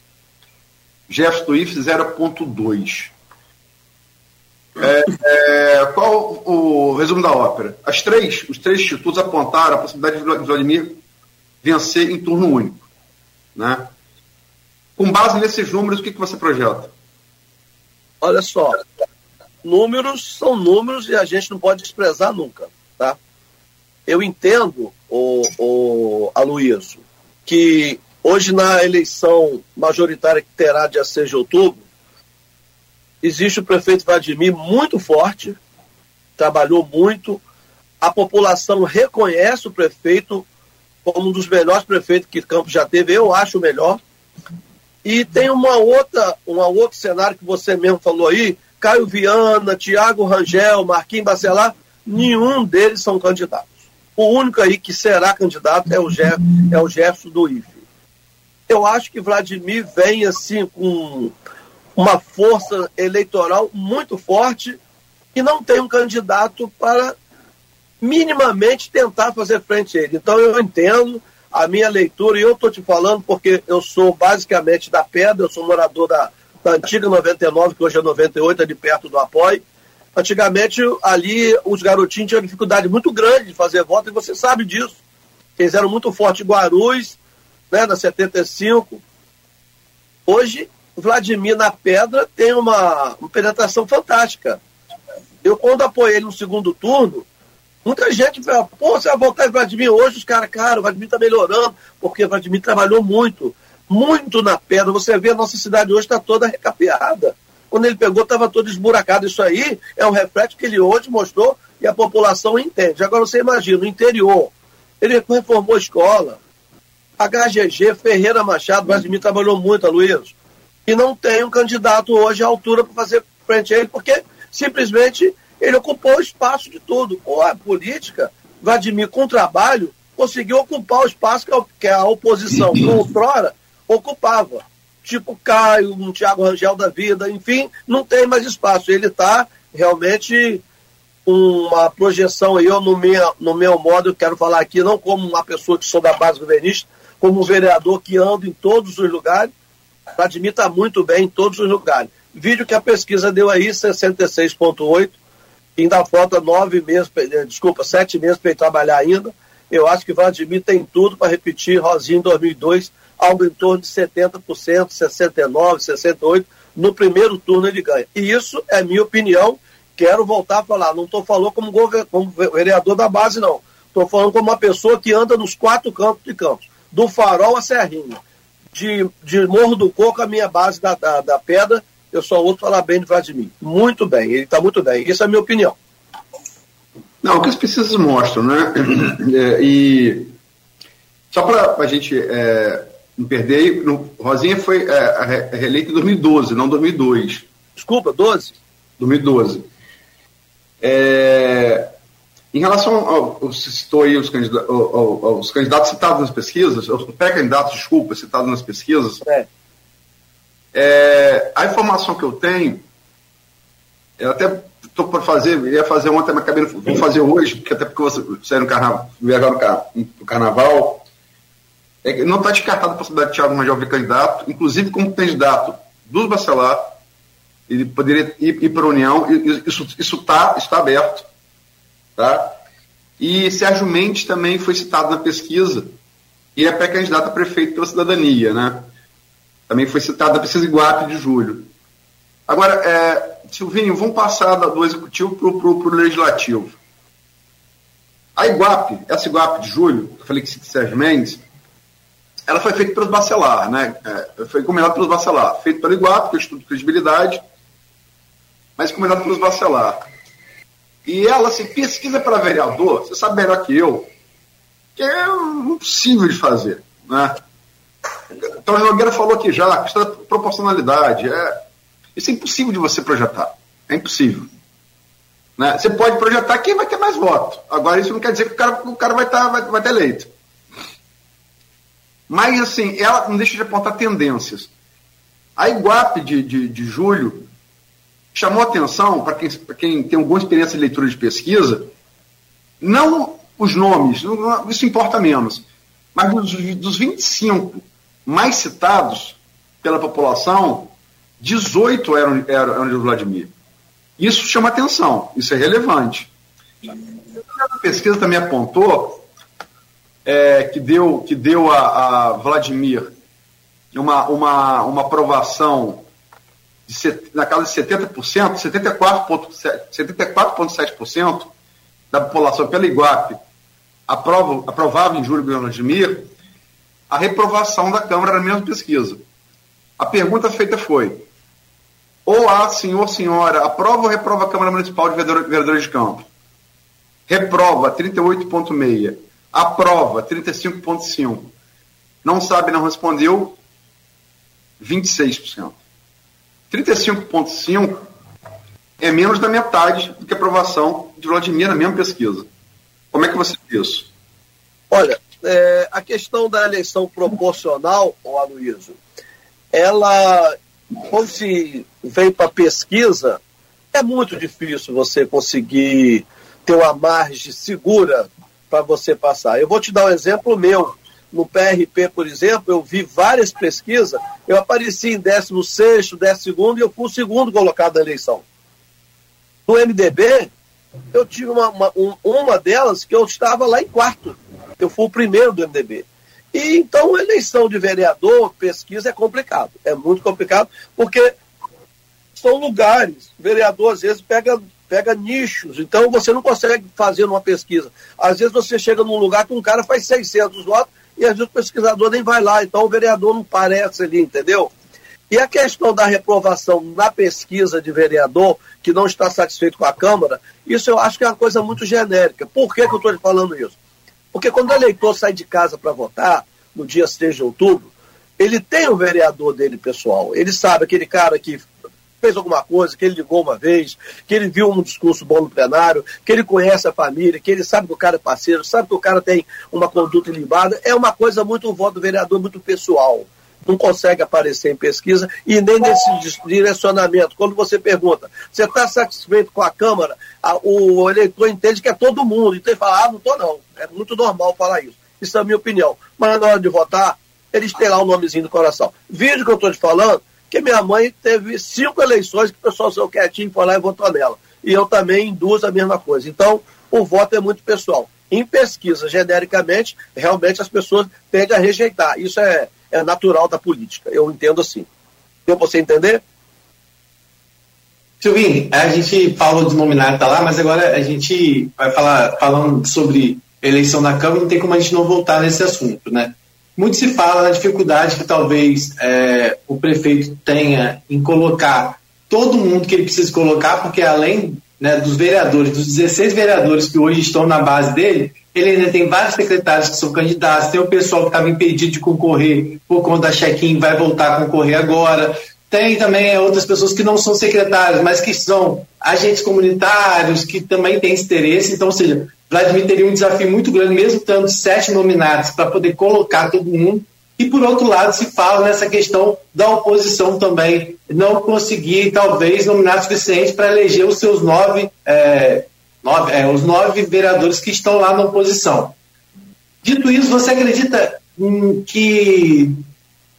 Jefferson Tuif 0,2%. É, é, qual o resumo da ópera? As três, os três institutos apontaram a possibilidade de Vladimir vencer em turno único. Né? Com base nesses números, o que, que você projeta? Olha só, números são números e a gente não pode desprezar nunca. Tá? Eu entendo, o, o Aloysio, que hoje na eleição majoritária que terá dia 6 de outubro, existe o prefeito Vladimir muito forte, trabalhou muito, a população reconhece o prefeito como um dos melhores prefeitos que Campos já teve, eu acho o melhor. E tem uma outra, um outro cenário que você mesmo falou aí, Caio Viana, Tiago Rangel, Marquinhos Bacelar, nenhum deles são candidatos. O único aí que será candidato é o, Jeff, é o Jefferson do IFE. Eu acho que Vladimir vem assim com uma força eleitoral muito forte e não tem um candidato para minimamente tentar fazer frente a ele. Então eu entendo a minha leitura, e eu estou te falando porque eu sou basicamente da Pedra, eu sou morador da, da antiga 99, que hoje é 98, ali perto do Apoio. Antigamente, ali, os garotinhos tinham dificuldade muito grande de fazer voto, e você sabe disso. Eles eram muito fortes em Guarulhos, né, na 75. Hoje, Vladimir na Pedra tem uma, uma penetração fantástica. Eu, quando apoiei ele no segundo turno, Muita gente fala, pô, você vai voltar em Vladimir hoje, os caras, cara, o Vladimir está melhorando, porque o Vladimir trabalhou muito, muito na pedra. Você vê a nossa cidade hoje está toda recapeada. Quando ele pegou, estava todo esburacado. Isso aí é um reflexo que ele hoje mostrou e a população entende. Agora você imagina, no interior, ele reformou a escola, HGG, Ferreira Machado, Vladimir trabalhou muito, Luiz, e não tem um candidato hoje à altura para fazer frente a ele, porque simplesmente ele ocupou o espaço de tudo. Ou a política, Vladimir, com trabalho, conseguiu ocupar o espaço que a oposição, outrora, ocupava. Tipo Caio, um Tiago Rangel da vida, enfim, não tem mais espaço. Ele está realmente uma projeção eu no meu, no meu modo, eu quero falar aqui, não como uma pessoa que sou da base governista, como um vereador que anda em todos os lugares. Vladimir está muito bem em todos os lugares. Vídeo que a pesquisa deu aí, 66,8%, ainda falta nove meses, eh, desculpa, sete meses para ele trabalhar ainda. Eu acho que Vladimir tem tudo para repetir Rosinho em 2002, algo em torno de 70%, 69%, 68%. no primeiro turno ele ganha. E isso é minha opinião. Quero voltar a falar. Não estou falando como, como vereador da base, não. Estou falando como uma pessoa que anda nos quatro cantos de Campos, do farol à Serrinha, de, de Morro do Coco à minha base da, da, da pedra. Eu só ouço falar bem de Vladimir. Muito bem, ele está muito bem. Isso é a minha opinião. Não, o que as pesquisas mostram, né? É, e só para a gente é, não perder, no, Rosinha foi é, reeleita em 2012, não 2002. Desculpa, 12? 2012. É, em relação ao, você citou aí os candidatos, aos candidatos citados nas pesquisas, os pré-candidatos, desculpa, citados nas pesquisas, é. É, a informação que eu tenho, eu até estou por fazer, ia fazer ontem, mas acabei, vou fazer hoje, porque até porque você saiu no carnaval, viajar no, no carnaval, é, não está descartada a possibilidade de Thiago Major vir candidato, inclusive como candidato dos Bacelar, ele poderia ir, ir para a União, isso, isso tá, está aberto. Tá? E Sérgio Mendes também foi citado na pesquisa, e é pré-candidato a prefeito pela cidadania. Né? Também foi citado na pesquisa Iguape de julho. Agora, é, Silvinho, vamos passar do executivo para o legislativo. A Iguape, essa Iguape de julho, eu falei que cita Sérgio Mendes, ela foi feita pelos Bacelar, né? É, foi encomendada pelos Bacelar. Feito pelo Iguape, que é o Estudo de Credibilidade, mas encomendado pelos Bacelar. E ela, assim, pesquisa para vereador, você sabe melhor que eu, que é impossível de fazer, né? Então, o Nogueira falou aqui já, a questão da proporcionalidade, é, isso é impossível de você projetar, é impossível. Né? Você pode projetar quem vai ter mais voto. Agora, isso não quer dizer que o cara, o cara vai, estar, vai, vai ter eleito. Mas, assim, ela não deixa de apontar tendências. A Iguape de, de, de julho chamou atenção, para quem, quem tem alguma experiência de leitura de pesquisa, não os nomes, isso importa menos, mas dos, dos 25 mais citados pela população, 18 eram, eram, eram de Vladimir. Isso chama atenção, isso é relevante. A pesquisa também apontou é, que deu, que deu a, a Vladimir uma, uma, uma aprovação de set, na casa de 70%, 74,7% da população pela Iguape aprova, aprovava em julho do Vladimir, a reprovação da Câmara na mesma pesquisa. A pergunta feita foi: ou a senhor, senhora, aprova ou reprova a Câmara Municipal de Vereadores de Campo? Reprova 38,6%. Aprova, 35,5%. Não sabe, não respondeu, 26%. 35,5% é menos da metade do que a aprovação de Vladimir na mesma pesquisa. Como é que você vê isso? Olha, é, a questão da eleição proporcional, o Aloysio, ela, quando se vem para pesquisa, é muito difícil você conseguir ter uma margem segura para você passar. Eu vou te dar um exemplo meu. No PRP, por exemplo, eu vi várias pesquisas, eu apareci em 16, 12 e eu fui o segundo colocado na eleição. No MDB, eu tive uma, uma, uma delas que eu estava lá em quarto. Eu fui o primeiro do MDB. E então, eleição de vereador, pesquisa é complicado. É muito complicado, porque são lugares. Vereador, às vezes, pega pega nichos, então você não consegue fazer uma pesquisa. Às vezes você chega num lugar que um cara faz 600 votos e às vezes o pesquisador nem vai lá, então o vereador não parece ali, entendeu? E a questão da reprovação na pesquisa de vereador, que não está satisfeito com a Câmara, isso eu acho que é uma coisa muito genérica. Por que, que eu estou falando isso? Porque quando o eleitor sai de casa para votar, no dia 6 de outubro, ele tem o vereador dele pessoal. Ele sabe aquele cara que fez alguma coisa, que ele ligou uma vez, que ele viu um discurso bom no plenário, que ele conhece a família, que ele sabe que o cara é parceiro, sabe que o cara tem uma conduta ilibada, é uma coisa muito, o voto do vereador muito pessoal. Não consegue aparecer em pesquisa e nem nesse direcionamento. Quando você pergunta, você está satisfeito com a Câmara? o eleitor entende que é todo mundo. Então ele fala, ah, não estou não. É muito normal falar isso. Isso é a minha opinião. Mas na hora de votar, eles têm lá o nomezinho do coração. Vídeo que eu estou te falando, que minha mãe teve cinco eleições que o pessoal saiu quietinho, foi lá e votou nela. E eu também induzo a mesma coisa. Então, o voto é muito pessoal. Em pesquisa, genericamente, realmente as pessoas tendem a rejeitar. Isso é, é natural da política. Eu entendo assim. Deu você entender? Silvinho, a gente falou de nominata lá, mas agora a gente vai falar falando sobre eleição na Câmara, não tem como a gente não voltar nesse assunto, né? Muito se fala na dificuldade que talvez é, o prefeito tenha em colocar todo mundo que ele precisa colocar, porque além né, dos vereadores, dos 16 vereadores que hoje estão na base dele, ele ainda tem vários secretários que são candidatos, tem o pessoal que estava impedido de concorrer por conta da check-in, vai voltar a concorrer agora. Tem também outras pessoas que não são secretários, mas que são agentes comunitários, que também têm interesse. Então, ou seja, Vladimir teria um desafio muito grande, mesmo tendo sete nominados, para poder colocar todo mundo. E, por outro lado, se fala nessa questão da oposição também, não conseguir, talvez, nominar suficiente para eleger os seus nove, é, nove é, os nove vereadores que estão lá na oposição. Dito isso, você acredita hum, que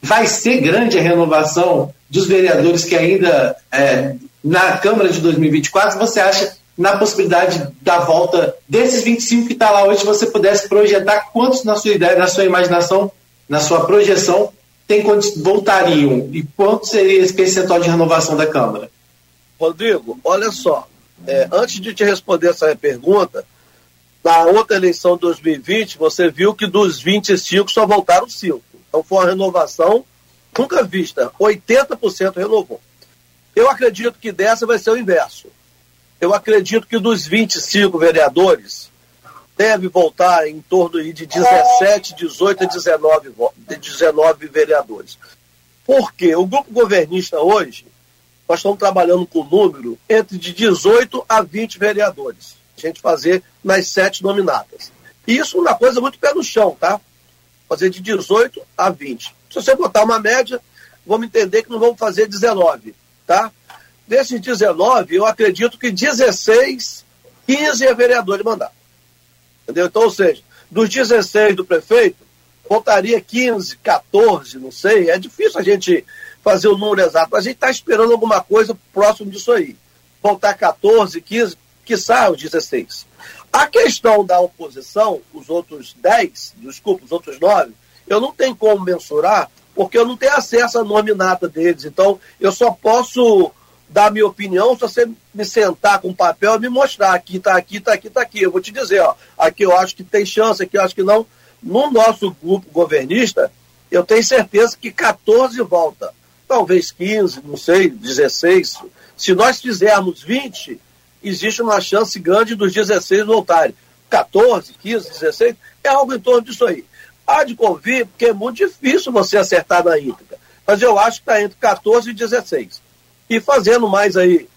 vai ser grande a renovação dos vereadores que ainda é, na Câmara de 2024? Você acha na possibilidade da volta desses 25 que está lá hoje, você pudesse projetar quantos na sua ideia, na sua imaginação, na sua projeção, tem quantos voltariam e quanto seria esse percentual de renovação da Câmara? Rodrigo, olha só, é, antes de te responder essa pergunta, na outra eleição de 2020, você viu que dos 25 só voltaram 5. Então foi uma renovação nunca vista. 80% renovou. Eu acredito que dessa vai ser o inverso. Eu acredito que dos 25 vereadores, deve voltar em torno de 17, 18 a 19, 19 vereadores. Por quê? O grupo governista hoje, nós estamos trabalhando com um número entre de 18 a 20 vereadores. A gente fazer nas sete nominadas. Isso é uma coisa muito pé no chão, tá? Fazer de 18 a 20. Se você botar uma média, vamos entender que não vamos fazer 19, tá? Desses 19, eu acredito que 16, 15 é vereador de mandato. Entendeu? Então, ou seja, dos 16 do prefeito, voltaria 15, 14, não sei. É difícil a gente fazer o número exato, mas a gente está esperando alguma coisa próximo disso aí. Voltar 14, 15, que saia os 16. A questão da oposição, os outros 10, desculpa, os outros 9, eu não tenho como mensurar, porque eu não tenho acesso à nominata deles. Então, eu só posso dar minha opinião se você me sentar com papel e me mostrar aqui, está aqui, está aqui, está aqui. Eu vou te dizer, ó, aqui eu acho que tem chance, aqui eu acho que não. No nosso grupo governista, eu tenho certeza que 14 volta. Talvez 15, não sei, 16. Se nós fizermos 20, existe uma chance grande dos 16 voltarem. 14, 15, 16, é algo em torno disso aí. Há de convir, porque é muito difícil você acertar na íntegra. Mas eu acho que está entre 14 e 16 e fazendo mais aí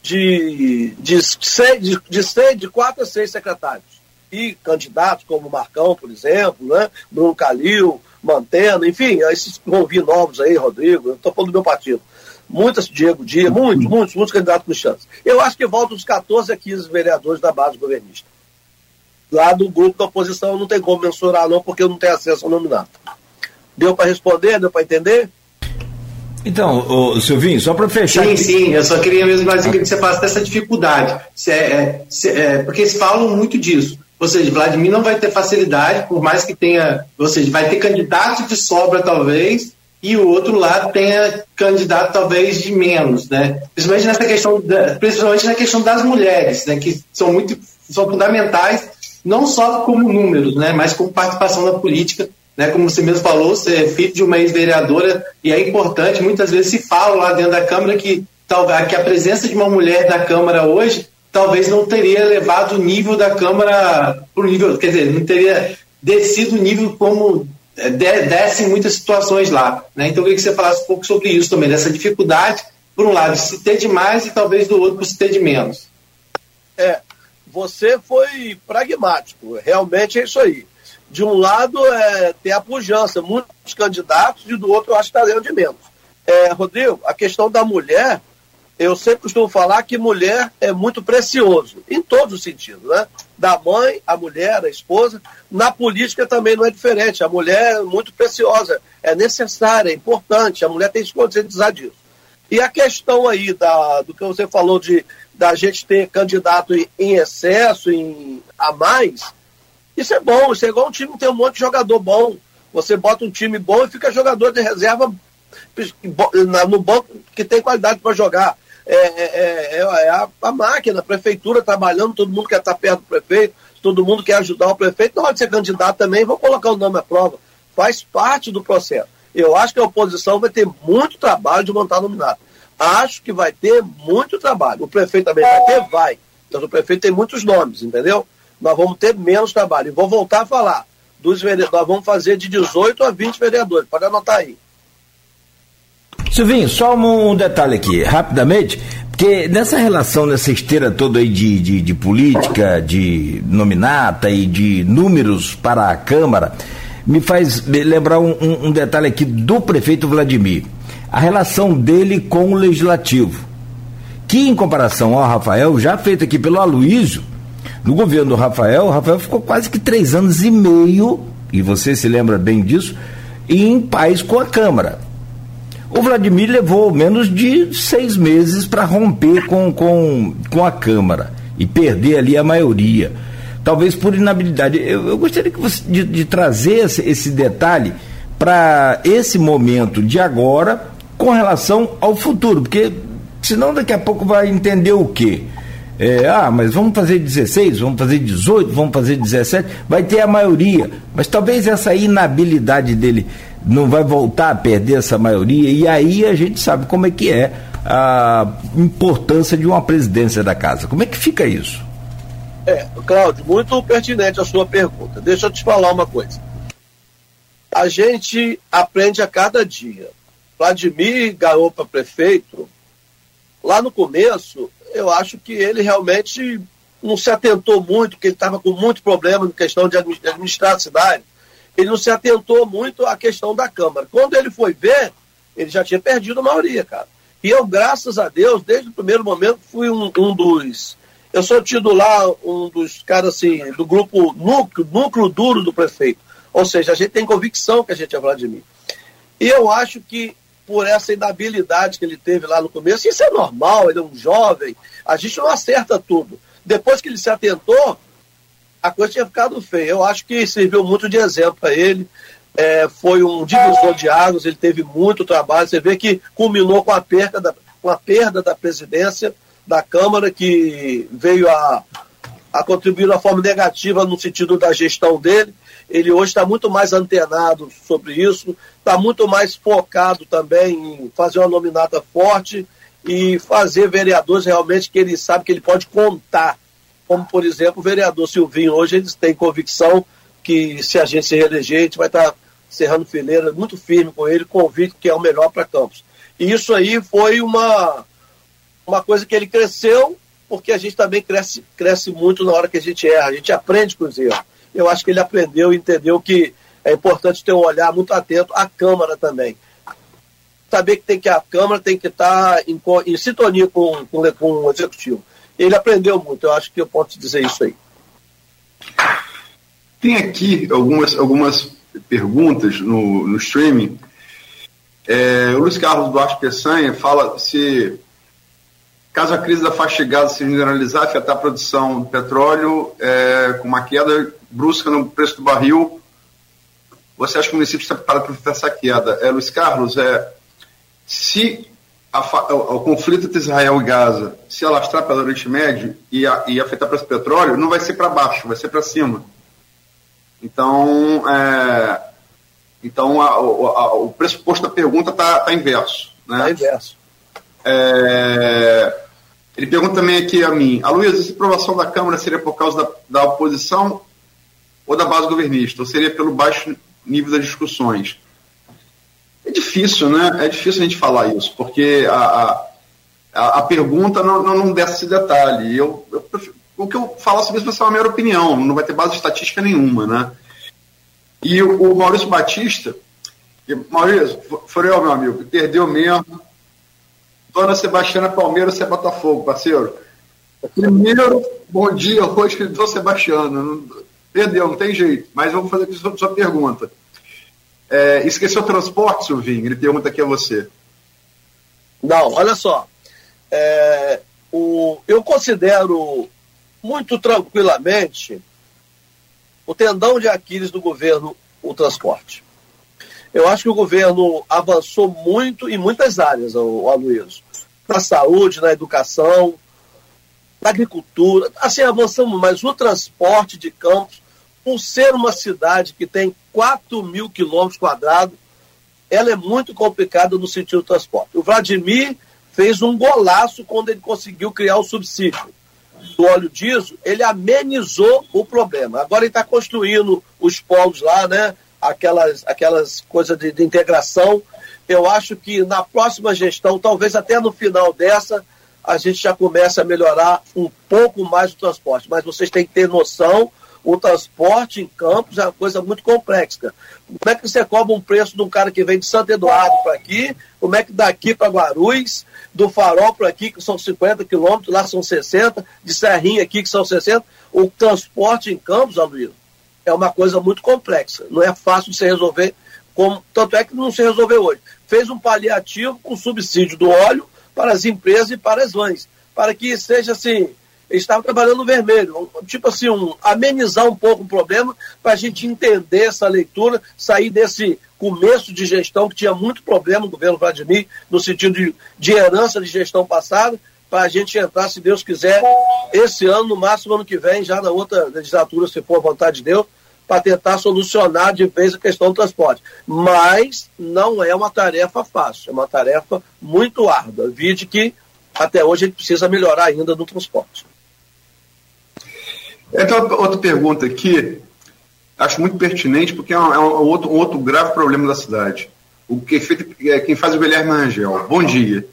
de, de, seis, de, de, seis, de quatro a seis secretários. E candidatos como Marcão, por exemplo, né? Bruno Calil, Mantena, enfim, esses vão vir novos aí, Rodrigo, estou falando do meu partido. Muitas, Diego Dia, muitos, muitos, muitos candidatos com chance. Eu acho que volta os 14 a 15 vereadores da base governista. Lá do grupo da oposição não tem como mensurar, não, porque eu não tenho acesso ao nominato. Deu para responder? Deu para entender? Então, o Silvinho, só para fechar. Sim, sim, eu só queria mesmo mais que você falasse dessa dificuldade. Se é, é, se é, porque eles falam muito disso. Ou seja, Vladimir não vai ter facilidade, por mais que tenha. Ou seja, vai ter candidato de sobra, talvez, e o outro lado tenha candidato, talvez, de menos, né? Principalmente nessa questão, da, principalmente na questão das mulheres, né? Que são muito são fundamentais, não só como números, né? Mas como participação na política né, como você mesmo falou, você é filho de uma ex-vereadora e é importante, muitas vezes se fala lá dentro da Câmara que, talvez, que a presença de uma mulher na Câmara hoje talvez não teria levado o nível da Câmara para o nível, quer dizer, não teria descido o nível como é, desce em muitas situações lá. Né? Então eu queria que você falasse um pouco sobre isso também, dessa dificuldade, por um lado, de se ter de mais e talvez do outro, se ter de menos. É, você foi pragmático, realmente é isso aí de um lado é, tem a pujança, muitos candidatos, e do outro eu acho que está de menos. É, Rodrigo, a questão da mulher, eu sempre costumo falar que mulher é muito precioso, em todos os sentidos, né? Da mãe, a mulher, a esposa. Na política também não é diferente. A mulher é muito preciosa, é necessária, é importante. A mulher tem que se conscientizar disso. E a questão aí da, do que você falou de da gente ter candidato em excesso, em, a mais, isso é bom, isso é igual um time tem um monte de jogador bom. Você bota um time bom e fica jogador de reserva no banco que tem qualidade para jogar. é, é, é, é a, a, máquina, a prefeitura trabalhando, todo mundo quer estar perto do prefeito, todo mundo quer ajudar o prefeito, na hora de ser candidato também, vou colocar o nome à prova. Faz parte do processo. Eu acho que a oposição vai ter muito trabalho de montar nominado. Acho que vai ter muito trabalho. O prefeito também vai ter? Vai. Mas o prefeito tem muitos nomes, entendeu? Nós vamos ter menos trabalho. E vou voltar a falar. Dos vereadores, nós vamos fazer de 18 a 20 vereadores. Pode anotar aí. Silvinho, só um detalhe aqui, rapidamente, porque nessa relação, nessa esteira toda aí de, de, de política, de nominata e de números para a Câmara, me faz lembrar um, um, um detalhe aqui do prefeito Vladimir. A relação dele com o legislativo. Que em comparação ao Rafael, já feito aqui pelo Aloísio, no governo do Rafael, o Rafael ficou quase que três anos e meio, e você se lembra bem disso, em paz com a Câmara. O Vladimir levou menos de seis meses para romper com, com, com a Câmara e perder ali a maioria. Talvez por inabilidade. Eu, eu gostaria que você, de, de trazer esse, esse detalhe para esse momento de agora com relação ao futuro, porque senão daqui a pouco vai entender o quê? É, ah, mas vamos fazer 16, vamos fazer 18, vamos fazer 17, vai ter a maioria. Mas talvez essa inabilidade dele não vai voltar a perder essa maioria, e aí a gente sabe como é que é a importância de uma presidência da casa. Como é que fica isso? É, Cláudio, muito pertinente a sua pergunta. Deixa eu te falar uma coisa. A gente aprende a cada dia. Vladimir Garopa prefeito, lá no começo, eu acho que ele realmente não se atentou muito, porque ele estava com muito problema em questão de administrar a cidade ele não se atentou muito à questão da Câmara. Quando ele foi ver, ele já tinha perdido a maioria, cara. E eu, graças a Deus, desde o primeiro momento, fui um, um dos. Eu sou tido lá um dos caras assim, do grupo núcleo, núcleo duro do prefeito. Ou seja, a gente tem convicção que a gente é Vladimir. E eu acho que por essa inabilidade que ele teve lá no começo, isso é normal, ele é um jovem, a gente não acerta tudo. Depois que ele se atentou, a coisa tinha ficado feia. Eu acho que serviu muito de exemplo para ele. É, foi um divisor de águas, ele teve muito trabalho. Você vê que culminou com a perda da, com a perda da presidência da Câmara, que veio a, a contribuir de uma forma negativa no sentido da gestão dele. Ele hoje está muito mais antenado sobre isso, está muito mais focado também em fazer uma nominata forte e fazer vereadores realmente que ele sabe que ele pode contar como por exemplo o vereador Silvinho. Hoje eles têm convicção que se a gente se reeleger, a gente vai estar cerrando fileira muito firme com ele, convicto que é o melhor para Campos. E isso aí foi uma, uma coisa que ele cresceu, porque a gente também cresce, cresce muito na hora que a gente erra, a gente aprende com os erros. Eu acho que ele aprendeu e entendeu que é importante ter um olhar muito atento à Câmara também. Saber que, tem que a Câmara tem que estar em, em sintonia com, com, com o Executivo ele aprendeu muito, eu acho que eu posso dizer isso aí. Tem aqui algumas, algumas perguntas no, no streaming. É, o Luiz Carlos Duarte Peçanha fala se, caso a crise da faixa de se generalizar, afetar a produção do petróleo, é, com uma queda brusca no preço do barril, você acha que o município está preparado para essa queda? É, Luiz Carlos, é, se a, o, o, conflito entre Israel e Gaza se alastrar pelo Oriente Médio e, a, e afetar o preço do petróleo, não vai ser para baixo, vai ser para cima. Então, é, então a, o, o pressuposto da pergunta está tá inverso. Está né? Tá inverso. É, ele pergunta também aqui a mim, a Luísa, essa aprovação da Câmara seria por causa da, da oposição ou da base governista? Ou seria pelo baixo nível das discussões? É difícil, né? É difícil a gente falar isso, porque a, a, a pergunta não, não, não desce esse detalhe. Eu, eu, o que eu falar sobre isso vai ser uma mera opinião, não vai ter base estatística nenhuma, né? E o, o Maurício Batista, que, Maurício, foi eu, meu amigo, perdeu mesmo. Dona Sebastiana Palmeiras, você é Botafogo, parceiro. Primeiro, bom dia hoje, Dona Sebastiana. Perdeu, não tem jeito. Mas vamos fazer aqui sua, sua pergunta. É, esqueceu o transporte, Silvinho? Ele pergunta aqui a você. Não, olha só. É, o, eu considero muito tranquilamente o tendão de Aquiles do governo o transporte. Eu acho que o governo avançou muito em muitas áreas, o, Aloysio. na saúde, na educação, na agricultura. Assim, avançamos, mas o transporte de Campos, por ser uma cidade que tem 4 mil quilômetros quadrados, ela é muito complicada no sentido do transporte. O Vladimir fez um golaço quando ele conseguiu criar o subsídio do óleo diesel, ele amenizou o problema. Agora ele está construindo os polos lá, né? Aquelas, aquelas coisas de, de integração. Eu acho que na próxima gestão, talvez até no final dessa, a gente já comece a melhorar um pouco mais o transporte. Mas vocês têm que ter noção o transporte em campos é uma coisa muito complexa. Como é que você cobra um preço de um cara que vem de Santo Eduardo para aqui? Como é que daqui para Guarulhos, do Farol para aqui, que são 50 quilômetros, lá são 60, de Serrinha aqui, que são 60? O transporte em campos, Aloysio, é uma coisa muito complexa. Não é fácil de se resolver, como, tanto é que não se resolveu hoje. Fez um paliativo com subsídio do óleo para as empresas e para as vans, para que seja assim eles estavam trabalhando no vermelho, tipo assim, um, amenizar um pouco o problema para a gente entender essa leitura, sair desse começo de gestão que tinha muito problema no governo Vladimir, no sentido de, de herança de gestão passada, para a gente entrar, se Deus quiser, esse ano, no máximo ano que vem, já na outra legislatura, se for a vontade de Deus, para tentar solucionar de vez a questão do transporte. Mas não é uma tarefa fácil, é uma tarefa muito árdua. Vide que até hoje a gente precisa melhorar ainda no transporte. Então, outra pergunta aqui, acho muito pertinente, porque é um, é um outro, um outro grave problema da cidade. O que é feito, é, quem faz o Guilherme Rangel. Bom dia.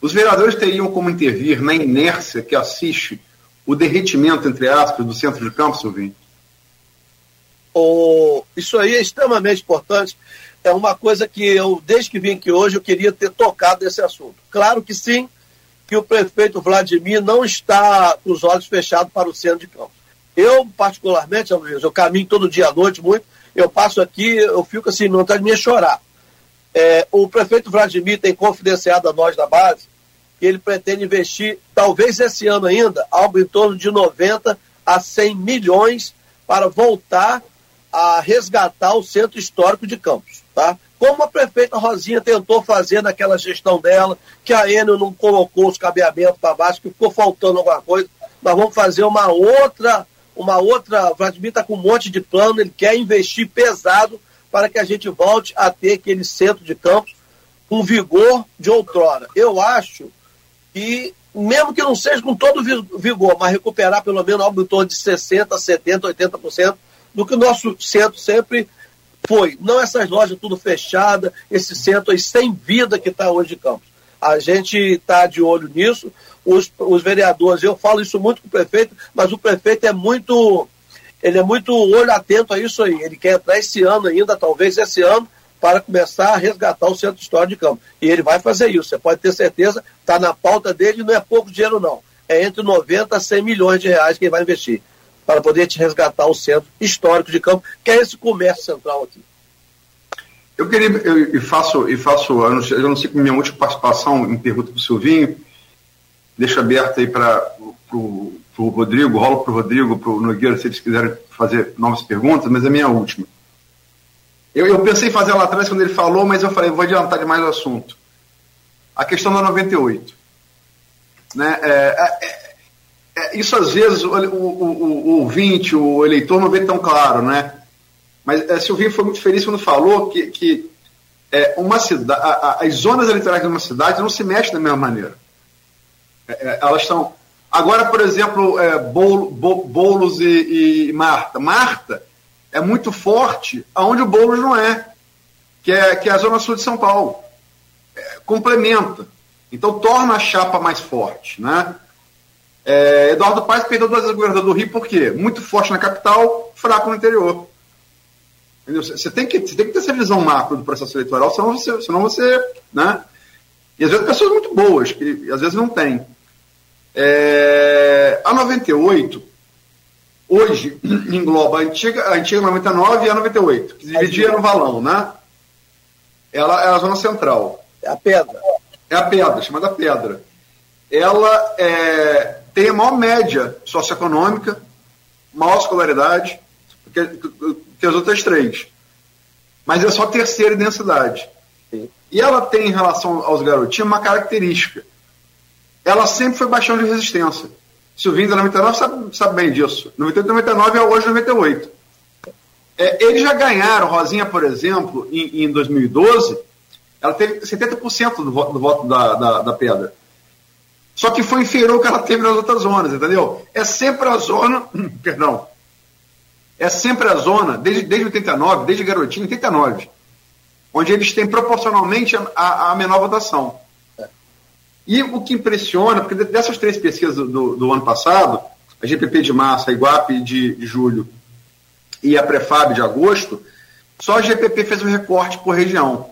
Os vereadores teriam como intervir na inércia que assiste o derretimento, entre aspas, do centro de campo, Silvinho? Oh, isso aí é extremamente importante. É uma coisa que eu, desde que vim aqui hoje, eu queria ter tocado nesse assunto. Claro que sim, que o prefeito Vladimir não está com os olhos fechados para o centro de Campos. Eu, particularmente, eu caminho todo dia à noite muito, eu passo aqui, eu fico assim, não está de mim chorar. É, o prefeito Vladimir tem confidenciado a nós da base que ele pretende investir, talvez esse ano ainda, algo em torno de 90 a 100 milhões para voltar a resgatar o centro histórico de Campos. Tá? Como a prefeita Rosinha tentou fazer naquela gestão dela, que a Enel não colocou os cabeamentos para baixo, que ficou faltando alguma coisa. Nós vamos fazer uma outra, uma outra. O Vladimir está com um monte de plano, ele quer investir pesado para que a gente volte a ter aquele centro de campos com vigor de outrora. Eu acho que, mesmo que não seja com todo vigor, mas recuperar pelo menos algo em torno de 60%, 70%, 80% do que o nosso centro sempre foi. Não essas lojas tudo fechadas, esse centro aí sem vida que está hoje de Campos. A gente está de olho nisso. Os, os vereadores, eu falo isso muito com o prefeito, mas o prefeito é muito, ele é muito olho atento a isso aí. Ele quer entrar esse ano ainda, talvez esse ano, para começar a resgatar o centro histórico de Campos. E ele vai fazer isso, você pode ter certeza, está na pauta dele, não é pouco dinheiro não. É entre 90 a 100 milhões de reais que ele vai investir para poder te resgatar o centro histórico de campo, que é esse comércio central aqui. Eu queria, eu, e faço, e faço, eu não eu não sei minha última participação em pergunta para o Silvinho, deixo aberto aí para o Rodrigo, rolo para o Rodrigo, para o Nogueira, se eles quiserem fazer novas perguntas, mas é a minha última. Eu, eu pensei em fazer lá atrás quando ele falou, mas eu falei, vou adiantar demais o assunto. A questão da 98. Né? É, é, é, isso às vezes o, o, o, o, ouvinte, o eleitor não vê tão claro, né? Mas é, Silvinho foi muito feliz quando falou que, que é, uma cidade, as zonas eleitorais de uma cidade não se mexem da mesma maneira. É, é elas estão. Agora, por exemplo, é, Boulos e, e, Marta. Marta é muito forte aonde o Boulos não é, que é, que é a zona sul de São Paulo. É, complementa. Então torna a chapa mais forte, né? É, Eduardo Paes perdeu duas vezes governador do Rio, por quê? Muito forte na capital, fraco no interior. Você tem, que, você tem que ter essa visão macro do processo eleitoral, senão você. Senão você né? E às vezes pessoas muito boas, que às vezes não tem. É, a 98, hoje, engloba a antiga, a antiga 99 e a 98, que dividia no valão, né? Ela é a zona central. É a pedra. É a pedra, chamada pedra. Ela é, tem a maior média socioeconômica, maior escolaridade que, que as outras três. Mas é só terceira em densidade. E ela tem, em relação aos garotinhos, uma característica. ela sempre foi baixão de resistência. Silvinho da 99 sabe, sabe bem disso. 98 99 é hoje 98. É, eles já ganharam, Rosinha, por exemplo, em, em 2012, ela teve 70% do voto, do voto da, da, da, pedra. Só que foi inferior ao que ela teve nas outras zonas, entendeu? É sempre a zona, perdão, é sempre a zona, desde, desde 89, desde garotinho, 89, onde eles têm proporcionalmente a, a, menor votação. E o que impressiona, porque dessas três pesquisas do, do, do ano passado, a GPP de março, a Iguape de, de julho e a Prefab de agosto, só a GPP fez um recorte por região.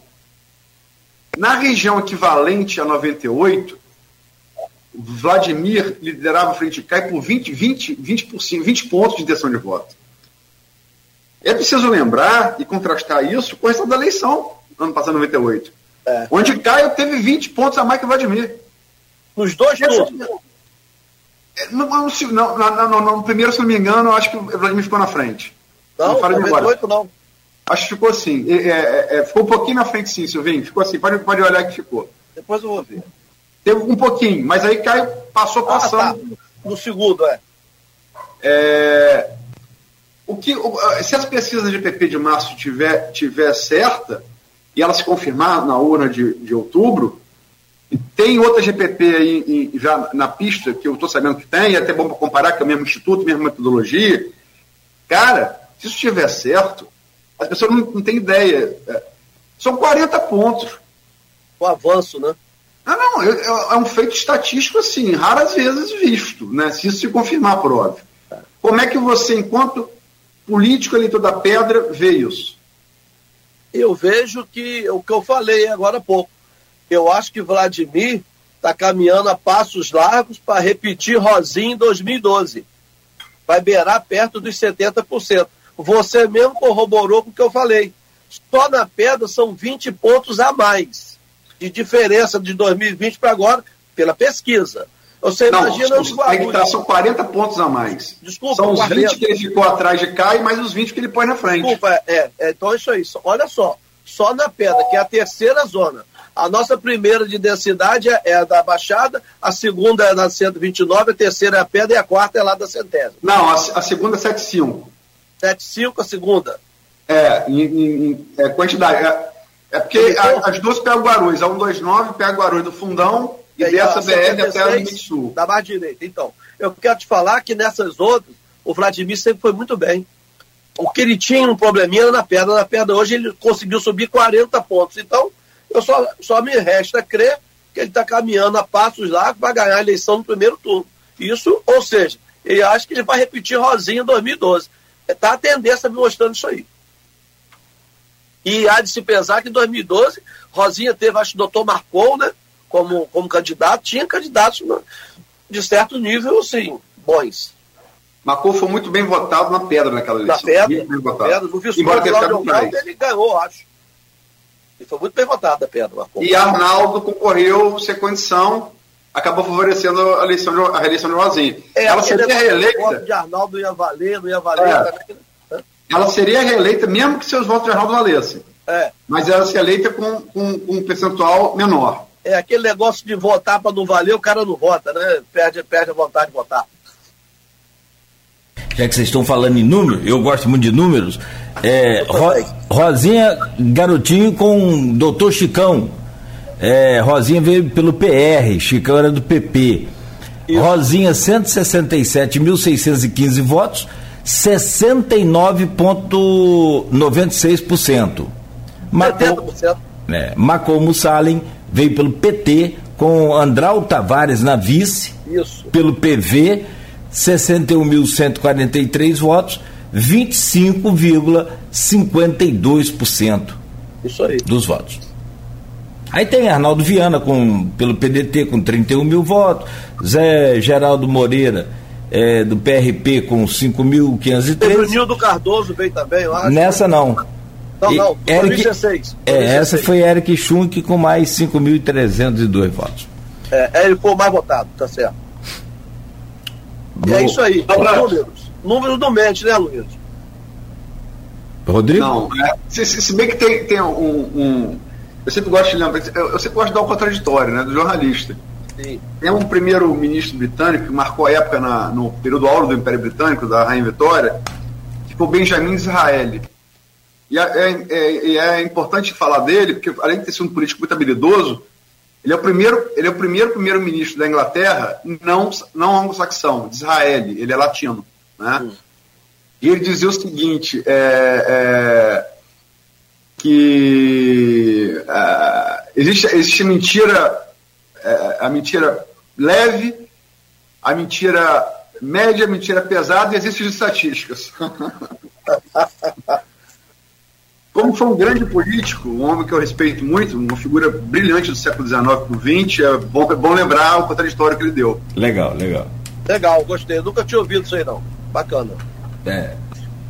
Na região equivalente a 98, Vladimir liderava a frente cai por 20, 20, 20%, 20 pontos de intenção de voto. É preciso lembrar e contrastar isso com essa da eleição, ano passado, 98. É. Onde Caio teve 20 pontos a mais que Vladimir. Nos dois turnos? Não, não, não, no primeiro, se não me engano, acho que o Vladimir ficou na frente. Não, não 98 não. Acho que ficou assim. É, é, é, ficou um pouquinho na frente, sim, Silvinho. Ficou assim. Pode, pode olhar que ficou. Depois eu vou ver. Teve um pouquinho, mas aí Caio passou passando. Ah, tá. No segundo, é. é. O que, se as pesquisas de PP de março tiver, tiver certa, e ela se confirmar na urna de, de outubro, e tem outra GPP aí em, já na pista, que eu estou sabendo que tem, é até bom para comparar, que é o mesmo instituto, mesma metodologia. Cara, se isso estiver certo, as pessoas não, não têm ideia. É, são 40 pontos. O avanço, né? Não, não, é, é, um feito estatístico, assim, raras vezes visto, né? Se isso se confirmar, por óbvio. Como é que você, enquanto político eleitor da pedra, vê isso? Eu vejo que o que eu falei agora há pouco. Eu acho que Vladimir está caminhando a passos largos para repetir Rosinha em 2012. Vai beirar perto dos 70%. Você mesmo corroborou com o que eu falei. Só na pedra são 20 pontos a mais de diferença de 2020 para agora, pela pesquisa. Você não, imagina os Guarulhos. São 40 pontos a mais. Desculpa, são os 40. 20 que ele ficou atrás de cá e mais os 20 que ele põe na frente. Desculpa, é, é então é isso aí. Olha só, só na pedra, que é a terceira zona. A nossa primeira de densidade é, é a da Baixada, a segunda é da 129, a terceira é a pedra e a quarta é lá da Centésima. Não, a, a segunda é 75. 75 a segunda? É, em, em, é quantidade. É, é porque a, as duas pegam Guarulhos. A 129 pega Guarulhos do Fundão e, e dessa BR até o Limite Sul. Da mais direita. Então, eu quero te falar que nessas outras, o Vladimir sempre foi muito bem. O que ele tinha um probleminha na perna. Na perna hoje ele conseguiu subir 40 pontos. Então, eu só, só me resta crer que ele está caminhando a passos lá para ganhar a eleição no primeiro turno. Isso, ou seja, ele acha que ele vai repetir Rosinha em 2012. Está a tendência me mostrando isso aí. E há de se pensar que em 2012, Rosinha teve, acho, o doutor Marcon, né? Como, como candidato, tinha candidatos de certo nível, assim, bons. Marcon foi muito bem votado na pedra naquela eleição. Na pedra, na pedra no Visconde Cláudio ele ganhou, acho. Ele foi muito bem votado na pedra. E Arnaldo concorreu sem condição, acabou favorecendo a, eleição de, a reeleição de Rosinha. É, Ela seria reeleita. de Arnaldo ia valer, não ia valer é. também. Ela seria reeleita mesmo que seus votos de Arnaldo valessem. É. Mas ela se eleita com, com, com um percentual menor. É aquele negócio de votar para não valer, o cara não vota, né? Perde, perde a vontade de votar já que vocês estão falando em números, eu gosto muito de números. É, Ro, Rosinha Garotinho com Doutor Chicão. É, Rosinha veio pelo PR, Chicão era do PP. Isso. Rosinha, 167.615 votos, 69,96%. Macom, é, Macom Mussalem veio pelo PT, com Andral Tavares na vice, Isso. pelo PV 61.143 votos, 25,52% Isso aí. dos votos. Aí tem Arnaldo Viana com, pelo PDT com 31 mil votos, Zé Geraldo Moreira é, do PRP com 5.513. Teve o Nildo Cardoso veio também, eu acho. Nessa não. Não, não, Eric, 2016. É, essa foi Eric Schunk com mais 5.302 votos. É, ele foi o mais votado, tá certo. E é isso aí. Números. Números do mente, né, Luiz? Rodrigo? Não, é, se, se, bem que tem, tem um, um, Eu sempre gosto de lembrar. Eu, eu sempre gosto de dar o um contraditório, né? Do jornalista. Sim. Tem um primeiro-ministro britânico que marcou a época na, no período áureo do Império Britânico, da Rainha Vitória, que foi Benjamin Disraeli. E é, é, é, é, importante falar dele, porque além de ter sido um político muito habilidoso, ele é o primeiro, ele é o primeiro primeiro-ministro da Inglaterra não, não anglo-saxão, de Israel, ele é latino. Né? Hum. E ele dizia o seguinte: é, é, que é, existe, existe mentira, a mentira leve, a mentira média, a mentira pesada e existem estatísticas. Como foi um grande político, um homem que eu respeito muito, uma figura brilhante do século XIX para o XX, é bom, é bom lembrar o contraditório que ele deu. Legal, legal. Legal, gostei. Eu nunca tinha ouvido isso aí, não. Bacana. É.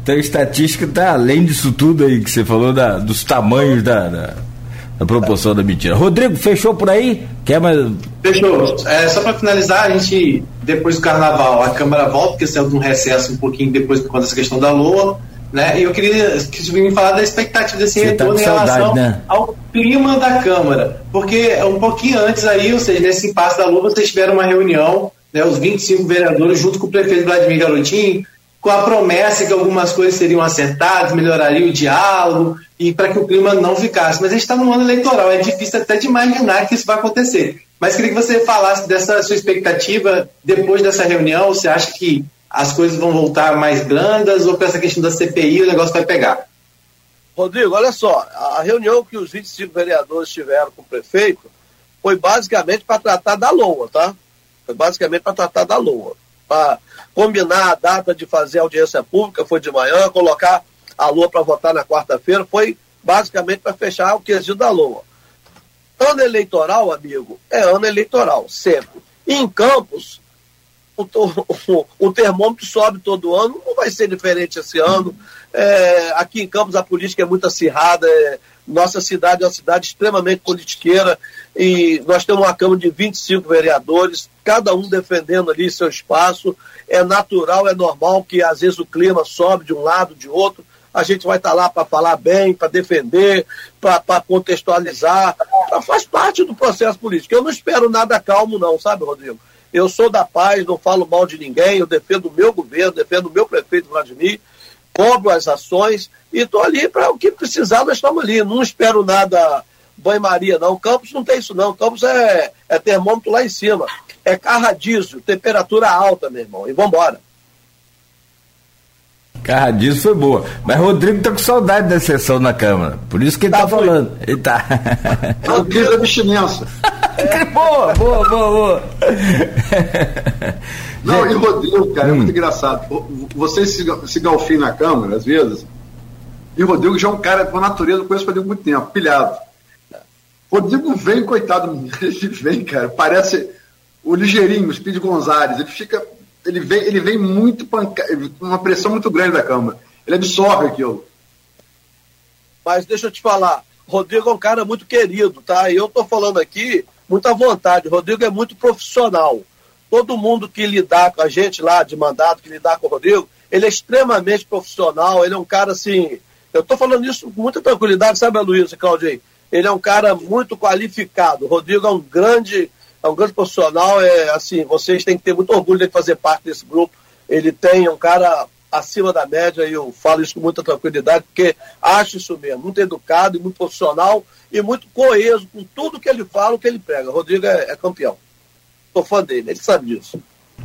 Então, estatística está além disso tudo aí que você falou, da, dos tamanhos da, da, da proporção da mentira. Rodrigo, fechou por aí? Quer mais. Fechou. É, só para finalizar, a gente, depois do carnaval, a Câmara volta, porque saiu de um recesso um pouquinho depois por conta dessa questão da Lua né? E eu queria que você me falar da expectativa desse Você tá retorno tá em relação saudade, né? ao clima da Câmara. Porque um pouquinho antes aí, ou seja, nesse impasse da Lula, vocês tiveram uma reunião, né, os 25 vereadores, junto com o prefeito Vladimir Garotinho, com a promessa que algumas coisas seriam acertadas, melhoraria o diálogo e para que o clima não ficasse. Mas a gente está no ano eleitoral, é difícil até de imaginar que isso vai acontecer. Mas queria que você falasse dessa sua expectativa depois dessa reunião. Você acha que as coisas vão voltar mais blandas ou com essa questão da CPI o negócio vai pegar? Rodrigo, olha só, a reunião que os 25 vereadores tiveram com o prefeito foi basicamente para tratar da LOA, tá? Foi basicamente para tratar da LOA. Para combinar a data de fazer audiência pública, foi de manhã, colocar a LOA para votar na quarta-feira, foi basicamente para fechar o quesito da LOA. Ano eleitoral, amigo, é ano eleitoral, sempre. E em Campos, o, o, o, termômetro sobe todo ano, não vai ser diferente esse ano. É, aqui em Campos a política é muito acirrada, é, nossa cidade é uma cidade extremamente politiqueira e nós temos uma Câmara de 25 vereadores, cada um defendendo ali seu espaço. É natural, é normal que às vezes o clima sobe de um lado, de outro. A gente vai estar lá para falar bem, para defender, para contextualizar. Faz parte do processo político. Eu não espero nada calmo, não, sabe, Rodrigo? Eu sou da paz, não falo mal de ninguém, eu defendo o meu governo, defendo o meu prefeito Vladimir, cobro as ações e estou ali para o que precisar, nós estamos ali. Não espero nada banho-maria, não. Campos não tem isso, não. Campos é, é termômetro lá em cima. É carradísio, temperatura alta, meu irmão. E vamos embora. Carradizo foi boa. Mas Rodrigo tá com saudade da sessão na Câmara. Por isso que ele tá, tá falando. Ele tá. Rodrigo abstinência. É. boa, boa, boa, boa. Não, e Rodrigo, cara, hum. é muito engraçado. Vocês se, se galfim na Câmara, às vezes, e o Rodrigo já é um cara com a natureza, eu conheço o Rodrigo há muito tempo, pilhado. Rodrigo vem, coitado, ele vem, cara, parece o ligeirinho, o Speed Gonzalez, ele fica ele vem, ele vem muito com uma pressão muito grande da Câmara. Ele absorve aquilo. Mas deixa eu te falar, Rodrigo é um cara muito querido, tá? E eu tô falando aqui muito à vontade. Rodrigo é muito profissional. Todo mundo que lidar com a gente lá de mandato, que lidar com o Rodrigo, ele é extremamente profissional, ele é um cara assim. Eu tô falando isso com muita tranquilidade, sabe, Luísa, Claudinho? Ele é um cara muito qualificado. O Rodrigo é um grande é um grande profissional, é assim, vocês têm que ter muito orgulho de fazer parte desse grupo. Ele tem um cara acima da média e eu falo isso com muita tranquilidade, porque acho isso mesmo, muito educado e muito profissional e muito coeso com tudo que ele fala, o que ele prega. Rodrigo é, é campeão. Sou fã dele, ele sabe disso.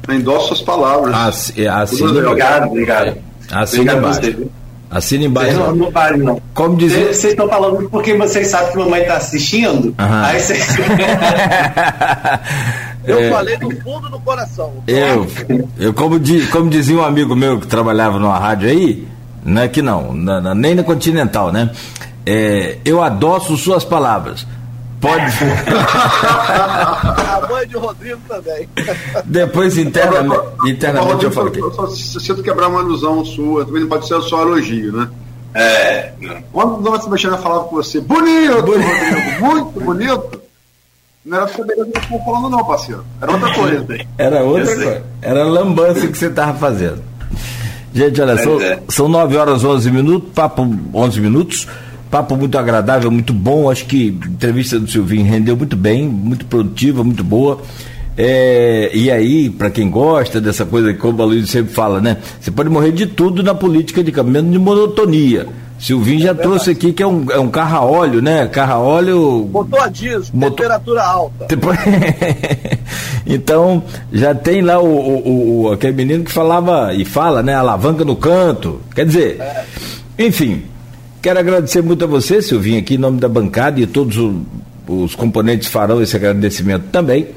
Endosso as palavras. Assim, assim, obrigado, obrigado. Assim obrigado Assina embaixo. Não, não vale, não. Como dizer? Vocês estão falando porque vocês sabem que mamãe está assistindo. Aí vocês. eu é... falei do fundo do coração. Eu, eu como, di, como dizia um amigo meu que trabalhava numa rádio aí, não é que não, na, na, nem na Continental, né? É, eu adoço suas palavras. Pode. a mãe de Rodrigo também. Depois, internamente, internamente eu falo que. Eu só sinto quebrar uma ilusão sua, também não pode ser só elogio, né? É. Quando Dona Sebastiana falava com você, bonito, bonito. Rodrigo, muito bonito, não era sobre beleza que eu falando, não, parceiro. Era outra coisa. Era outra coisa. Era lambança que você estava fazendo. Gente, olha, são, é. são 9 horas 11 minutos, papo 11 minutos. Papo muito agradável, muito bom. Acho que a entrevista do Silvinho rendeu muito bem, muito produtiva, muito boa. É, e aí, para quem gosta dessa coisa, como a Luiz sempre fala, né? Você pode morrer de tudo na política de menos de monotonia. Silvinho já é trouxe aqui que é um, é um carro a óleo, né? Carro a óleo. Motor a diesel, motor... temperatura alta. então, já tem lá o, o, o, aquele menino que falava e fala, né? Alavanca no canto. Quer dizer, é. enfim, quero agradecer muito a você, Silvinho, aqui em nome da bancada e todos os, os componentes farão esse agradecimento também.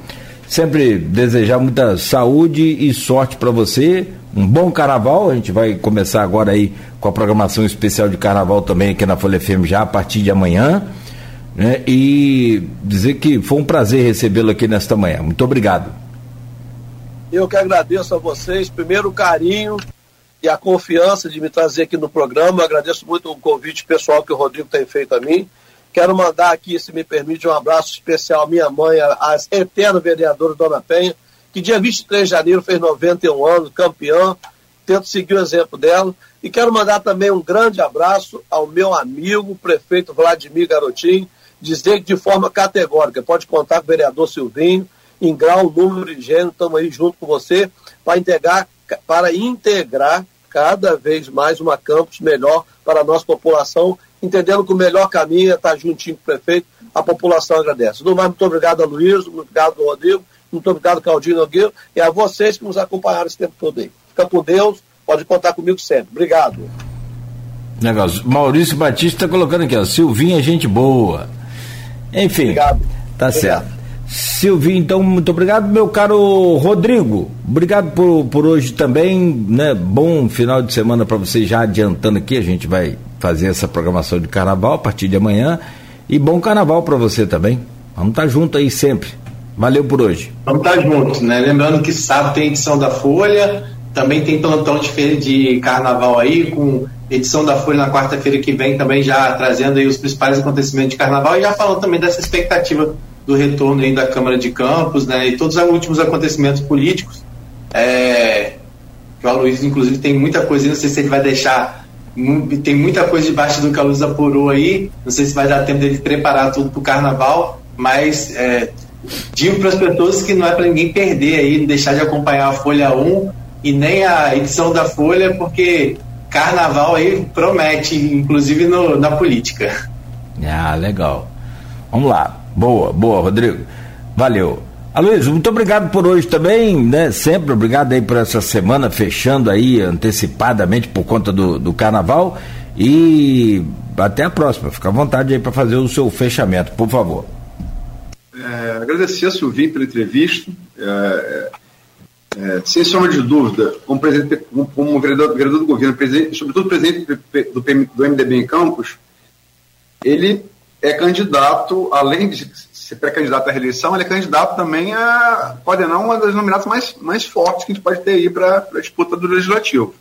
Sempre desejar muita saúde e sorte para você. Um bom carnaval. A gente vai começar agora aí com a programação especial de carnaval também aqui na Folha FM já a partir de amanhã. Né? E dizer que foi um prazer recebê-lo aqui nesta manhã. Muito obrigado. Eu que agradeço a vocês, primeiro carinho e a confiança de me trazer aqui no programa. Eu agradeço muito o convite pessoal que o Rodrigo tem feito a mim. Quero mandar aqui, se me permite, um abraço especial à minha mãe, a eterna vereadora Dona Penha, que dia 23 de janeiro fez 91 anos, campeã. Tento seguir o exemplo dela. E quero mandar também um grande abraço ao meu amigo, prefeito Vladimir Garotinho, dizer que de forma categórica pode contar com o vereador Silvinho, em grau, número e gênero, estamos aí junto com você para integrar, para integrar cada vez mais uma campus melhor para a nossa população entendendo que o melhor caminho é estar juntinho com o prefeito, a população agradece. No mais, muito obrigado a Luiz, muito obrigado ao Rodrigo, muito obrigado Claudinho Nogueira e a vocês que nos acompanharam esse tempo todo aí. Fica com Deus, pode contar comigo sempre. Obrigado. Negócio. Maurício Batista está colocando aqui, ó. Silvinha é gente boa. Enfim. Obrigado. Tá obrigado. certo. Silvinho, então, muito obrigado, meu caro Rodrigo. Obrigado por, por hoje também, né? Bom final de semana para você, já adiantando aqui, a gente vai fazer essa programação de carnaval a partir de amanhã. E bom carnaval para você também. Vamos estar tá junto aí sempre. Valeu por hoje. Vamos estar tá juntos, né? Lembrando que sábado tem edição da Folha, também tem plantão de, de carnaval aí, com edição da Folha na quarta-feira que vem, também já trazendo aí os principais acontecimentos de carnaval e já falando também dessa expectativa do retorno da Câmara de Campos, né? E todos os últimos acontecimentos políticos. É, que o Aloysio, inclusive, tem muita coisa, não sei se ele vai deixar tem muita coisa debaixo do que a luz apurou aí. Não sei se vai dar tempo dele preparar tudo para o carnaval, mas é, digo para as pessoas que não é para ninguém perder aí, deixar de acompanhar a Folha 1 e nem a edição da Folha, porque carnaval aí promete, inclusive no, na política. Ah, legal. Vamos lá. Boa, boa, Rodrigo. Valeu. Aloysio, muito obrigado por hoje também, né? Sempre obrigado aí por essa semana, fechando aí antecipadamente por conta do, do carnaval. E até a próxima. Fica à vontade aí para fazer o seu fechamento, por favor. É, agradecer a Silvinho pela entrevista. É, é, é, sem sombra de dúvida, como, presidente, como vereador, vereador do governo, presidente, sobretudo presidente do, do MDB em Campos, ele é candidato, além de ser pré-candidato à reeleição, ele é candidato também a coordenar uma das nominatas mais, mais fortes que a gente pode ter aí para a disputa do Legislativo.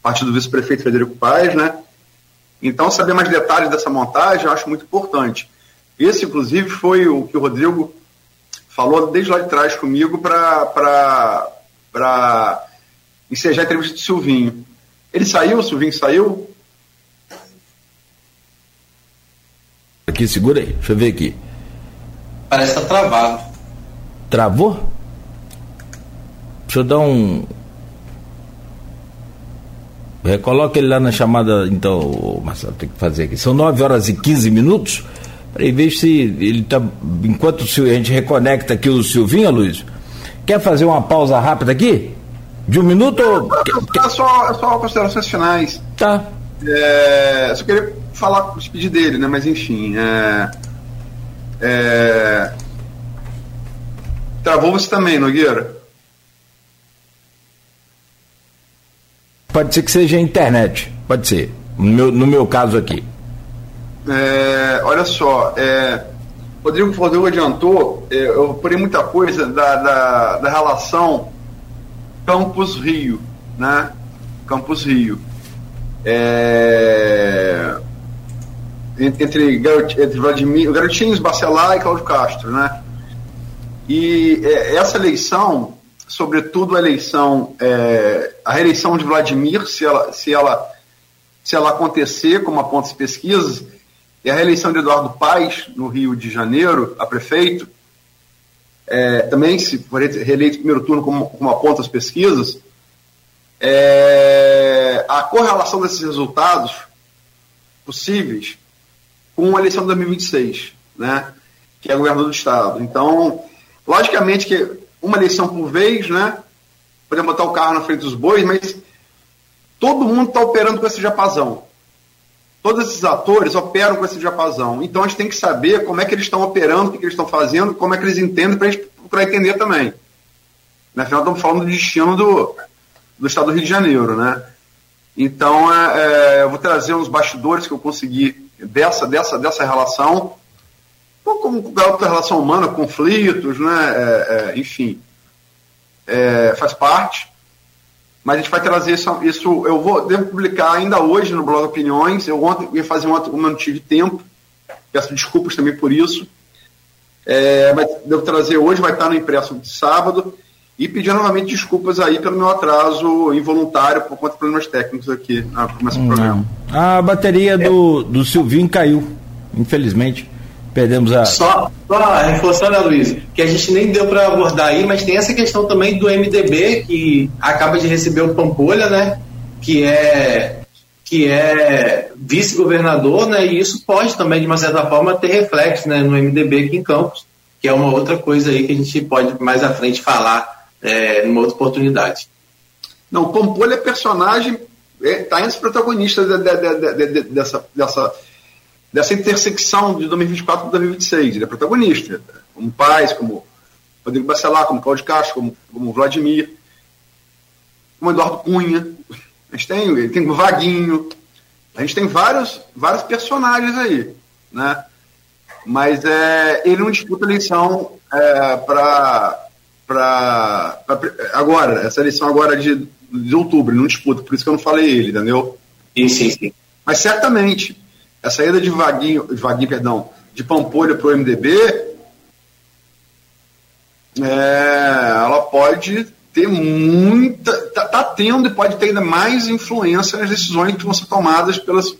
Partido do vice-prefeito Frederico Paes, né? Então, saber mais detalhes dessa montagem eu acho muito importante. Esse, inclusive, foi o que o Rodrigo falou desde lá de trás comigo para ensejar a entrevista do Silvinho. Ele saiu, o Silvinho saiu? Aqui, segura aí, deixa eu ver aqui. Parece que tá travado. Travou? Deixa eu dar um. Recoloca ele lá na chamada, então, Marcelo, tem que fazer aqui. São 9 horas e 15 minutos. Para ver se ele está. Enquanto a gente reconecta aqui o Silvinho, Luiz, quer fazer uma pausa rápida aqui? De um minuto? É, só, é só considerações finais. Tá. É, só queria falar, despedir dele, né? Mas enfim. É, é... Travou você também, Nogueira? Pode ser que seja a internet, pode ser. No meu, no meu caso aqui. É, olha só, é, Rodrigo, Rodrigo adiantou, é, eu porei muita coisa da, da, da relação Campos Rio, né? Campos Rio. É, entre, entre Vladimir, Garotinhos, Bacelar e Cláudio Castro, né? E é, essa eleição, sobretudo a eleição, é, a reeleição de Vladimir, se ela, se ela, se ela acontecer, como aponta as pesquisas, e a reeleição de Eduardo Paes, no Rio de Janeiro, a prefeito, é, também, se for reeleito no primeiro turno, como, como apontam as pesquisas, é, a correlação desses resultados possíveis com a eleição de 2026, né, que é governador do Estado. Então, logicamente que uma eleição por vez, né, podemos botar o carro na frente dos bois, mas todo mundo está operando com esse japazão. Todos esses atores operam com esse japazão. Então a gente tem que saber como é que eles estão operando, o que, que eles estão fazendo, como é que eles entendem, para a gente procurar entender também. Na final estamos falando do destino do, do estado do Rio de Janeiro, né? Então é, é, eu vou trazer uns bastidores que eu consegui dessa, dessa, dessa relação, como outra relação humana, conflitos, né? É, é enfim, é, faz parte. Mas a gente vai trazer isso, isso, eu vou devo publicar ainda hoje no blog Opiniões. Eu ontem ia fazer um outro, não tive tempo. Peço desculpas também por isso. É, mas devo trazer hoje, vai estar no impresso de sábado. E pedir novamente desculpas aí pelo meu atraso involuntário por conta de problemas técnicos aqui na começo do programa. A bateria do, do Silvinho caiu, infelizmente. Perdemos a. Só, só reforçando, Luiz, que a gente nem deu para abordar aí, mas tem essa questão também do MDB, que acaba de receber o Pampolha, né? Que é, que é vice-governador, né? E isso pode também, de uma certa forma, ter reflexo né, no MDB aqui em Campos, que é uma outra coisa aí que a gente pode mais à frente falar é, numa outra oportunidade. Não, o Pampolha é personagem, está é, entre os protagonistas de, de, de, dessa. dessa dessa intersecção de 2024 com 2026. Ele é protagonista, como Paz, como Rodrigo Bacelar, como Cláudio Castro, como, como Vladimir, como Eduardo Cunha. A gente tem, tem o Vaguinho. A gente tem vários, vários personagens aí, né? Mas é, ele não disputa eleição é, para agora, essa eleição agora de, de outubro, não disputa, por isso que eu não falei ele, entendeu? Sim, sim, sim. Mas certamente a saída de Vaguinho, Vaguinho perdão, de Pampolha para o MDB, é, ela pode ter muita. Está tá tendo e pode ter ainda mais influência nas decisões que vão ser tomadas pelas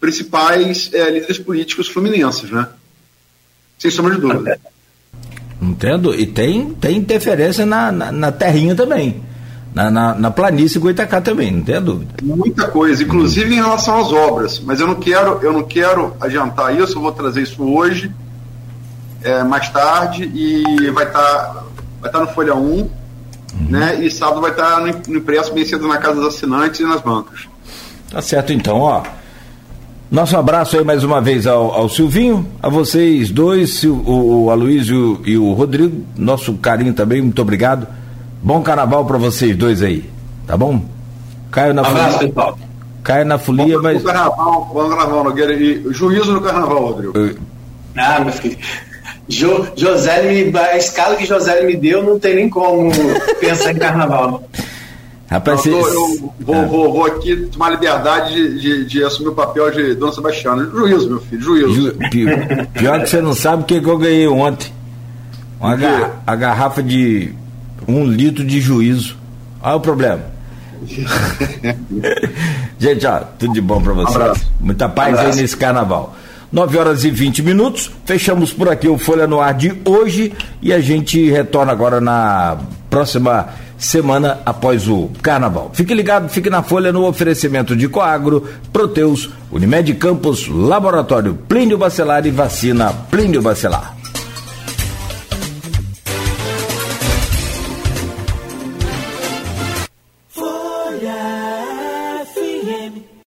principais é, líderes políticos fluminenses, né? Sem sombra de dúvida. Entendo. E tem, tem interferência na, na, na terrinha também na, na, na planície Goitacá também, não tem dúvida. Muita coisa, inclusive em relação às obras, mas eu não quero, eu não quero adiantar isso, eu vou trazer isso hoje, é, mais tarde, e vai estar tá, vai tá no Folha 1, uhum. né? E sábado vai estar tá no, no impresso bem cedo na casa dos assinantes e nas bancas. Tá certo então, ó. Nosso abraço aí mais uma vez ao, ao Silvinho, a vocês dois, o, o Aloysio e o Rodrigo, nosso carinho também, muito obrigado Bom carnaval para vocês dois aí, tá bom? Caio na Abraço, folia. pessoal. Caio na folia, bom, mas. Bom carnaval, bom carnaval, Nogueira. E juízo no carnaval, Rodrigo. Eu... Ah, meu filho. Jo, José, a escala que José me deu, não tem nem como pensar em carnaval. Rapaz, eu, tô, eu vou, ah. vou, vou, aqui tomar liberdade de, de, de, assumir o papel de Dona Sebastiana. Juízo, meu filho, juízo. Ju, pior, pior que você não sabe o que, que eu ganhei ontem. Uma gar, a garrafa de um litro de juízo. Olha o problema. Gente, ó, tudo de bom para vocês. Muita paz aí nesse carnaval. 9 horas e 20 minutos. Fechamos por aqui o Folha no Ar de hoje e a gente retorna agora na próxima semana após o carnaval. Fique ligado, fique na Folha no oferecimento de Coagro, Proteus, Unimed Campos, Laboratório Plínio Bacelar e Vacina Plínio Bacelar.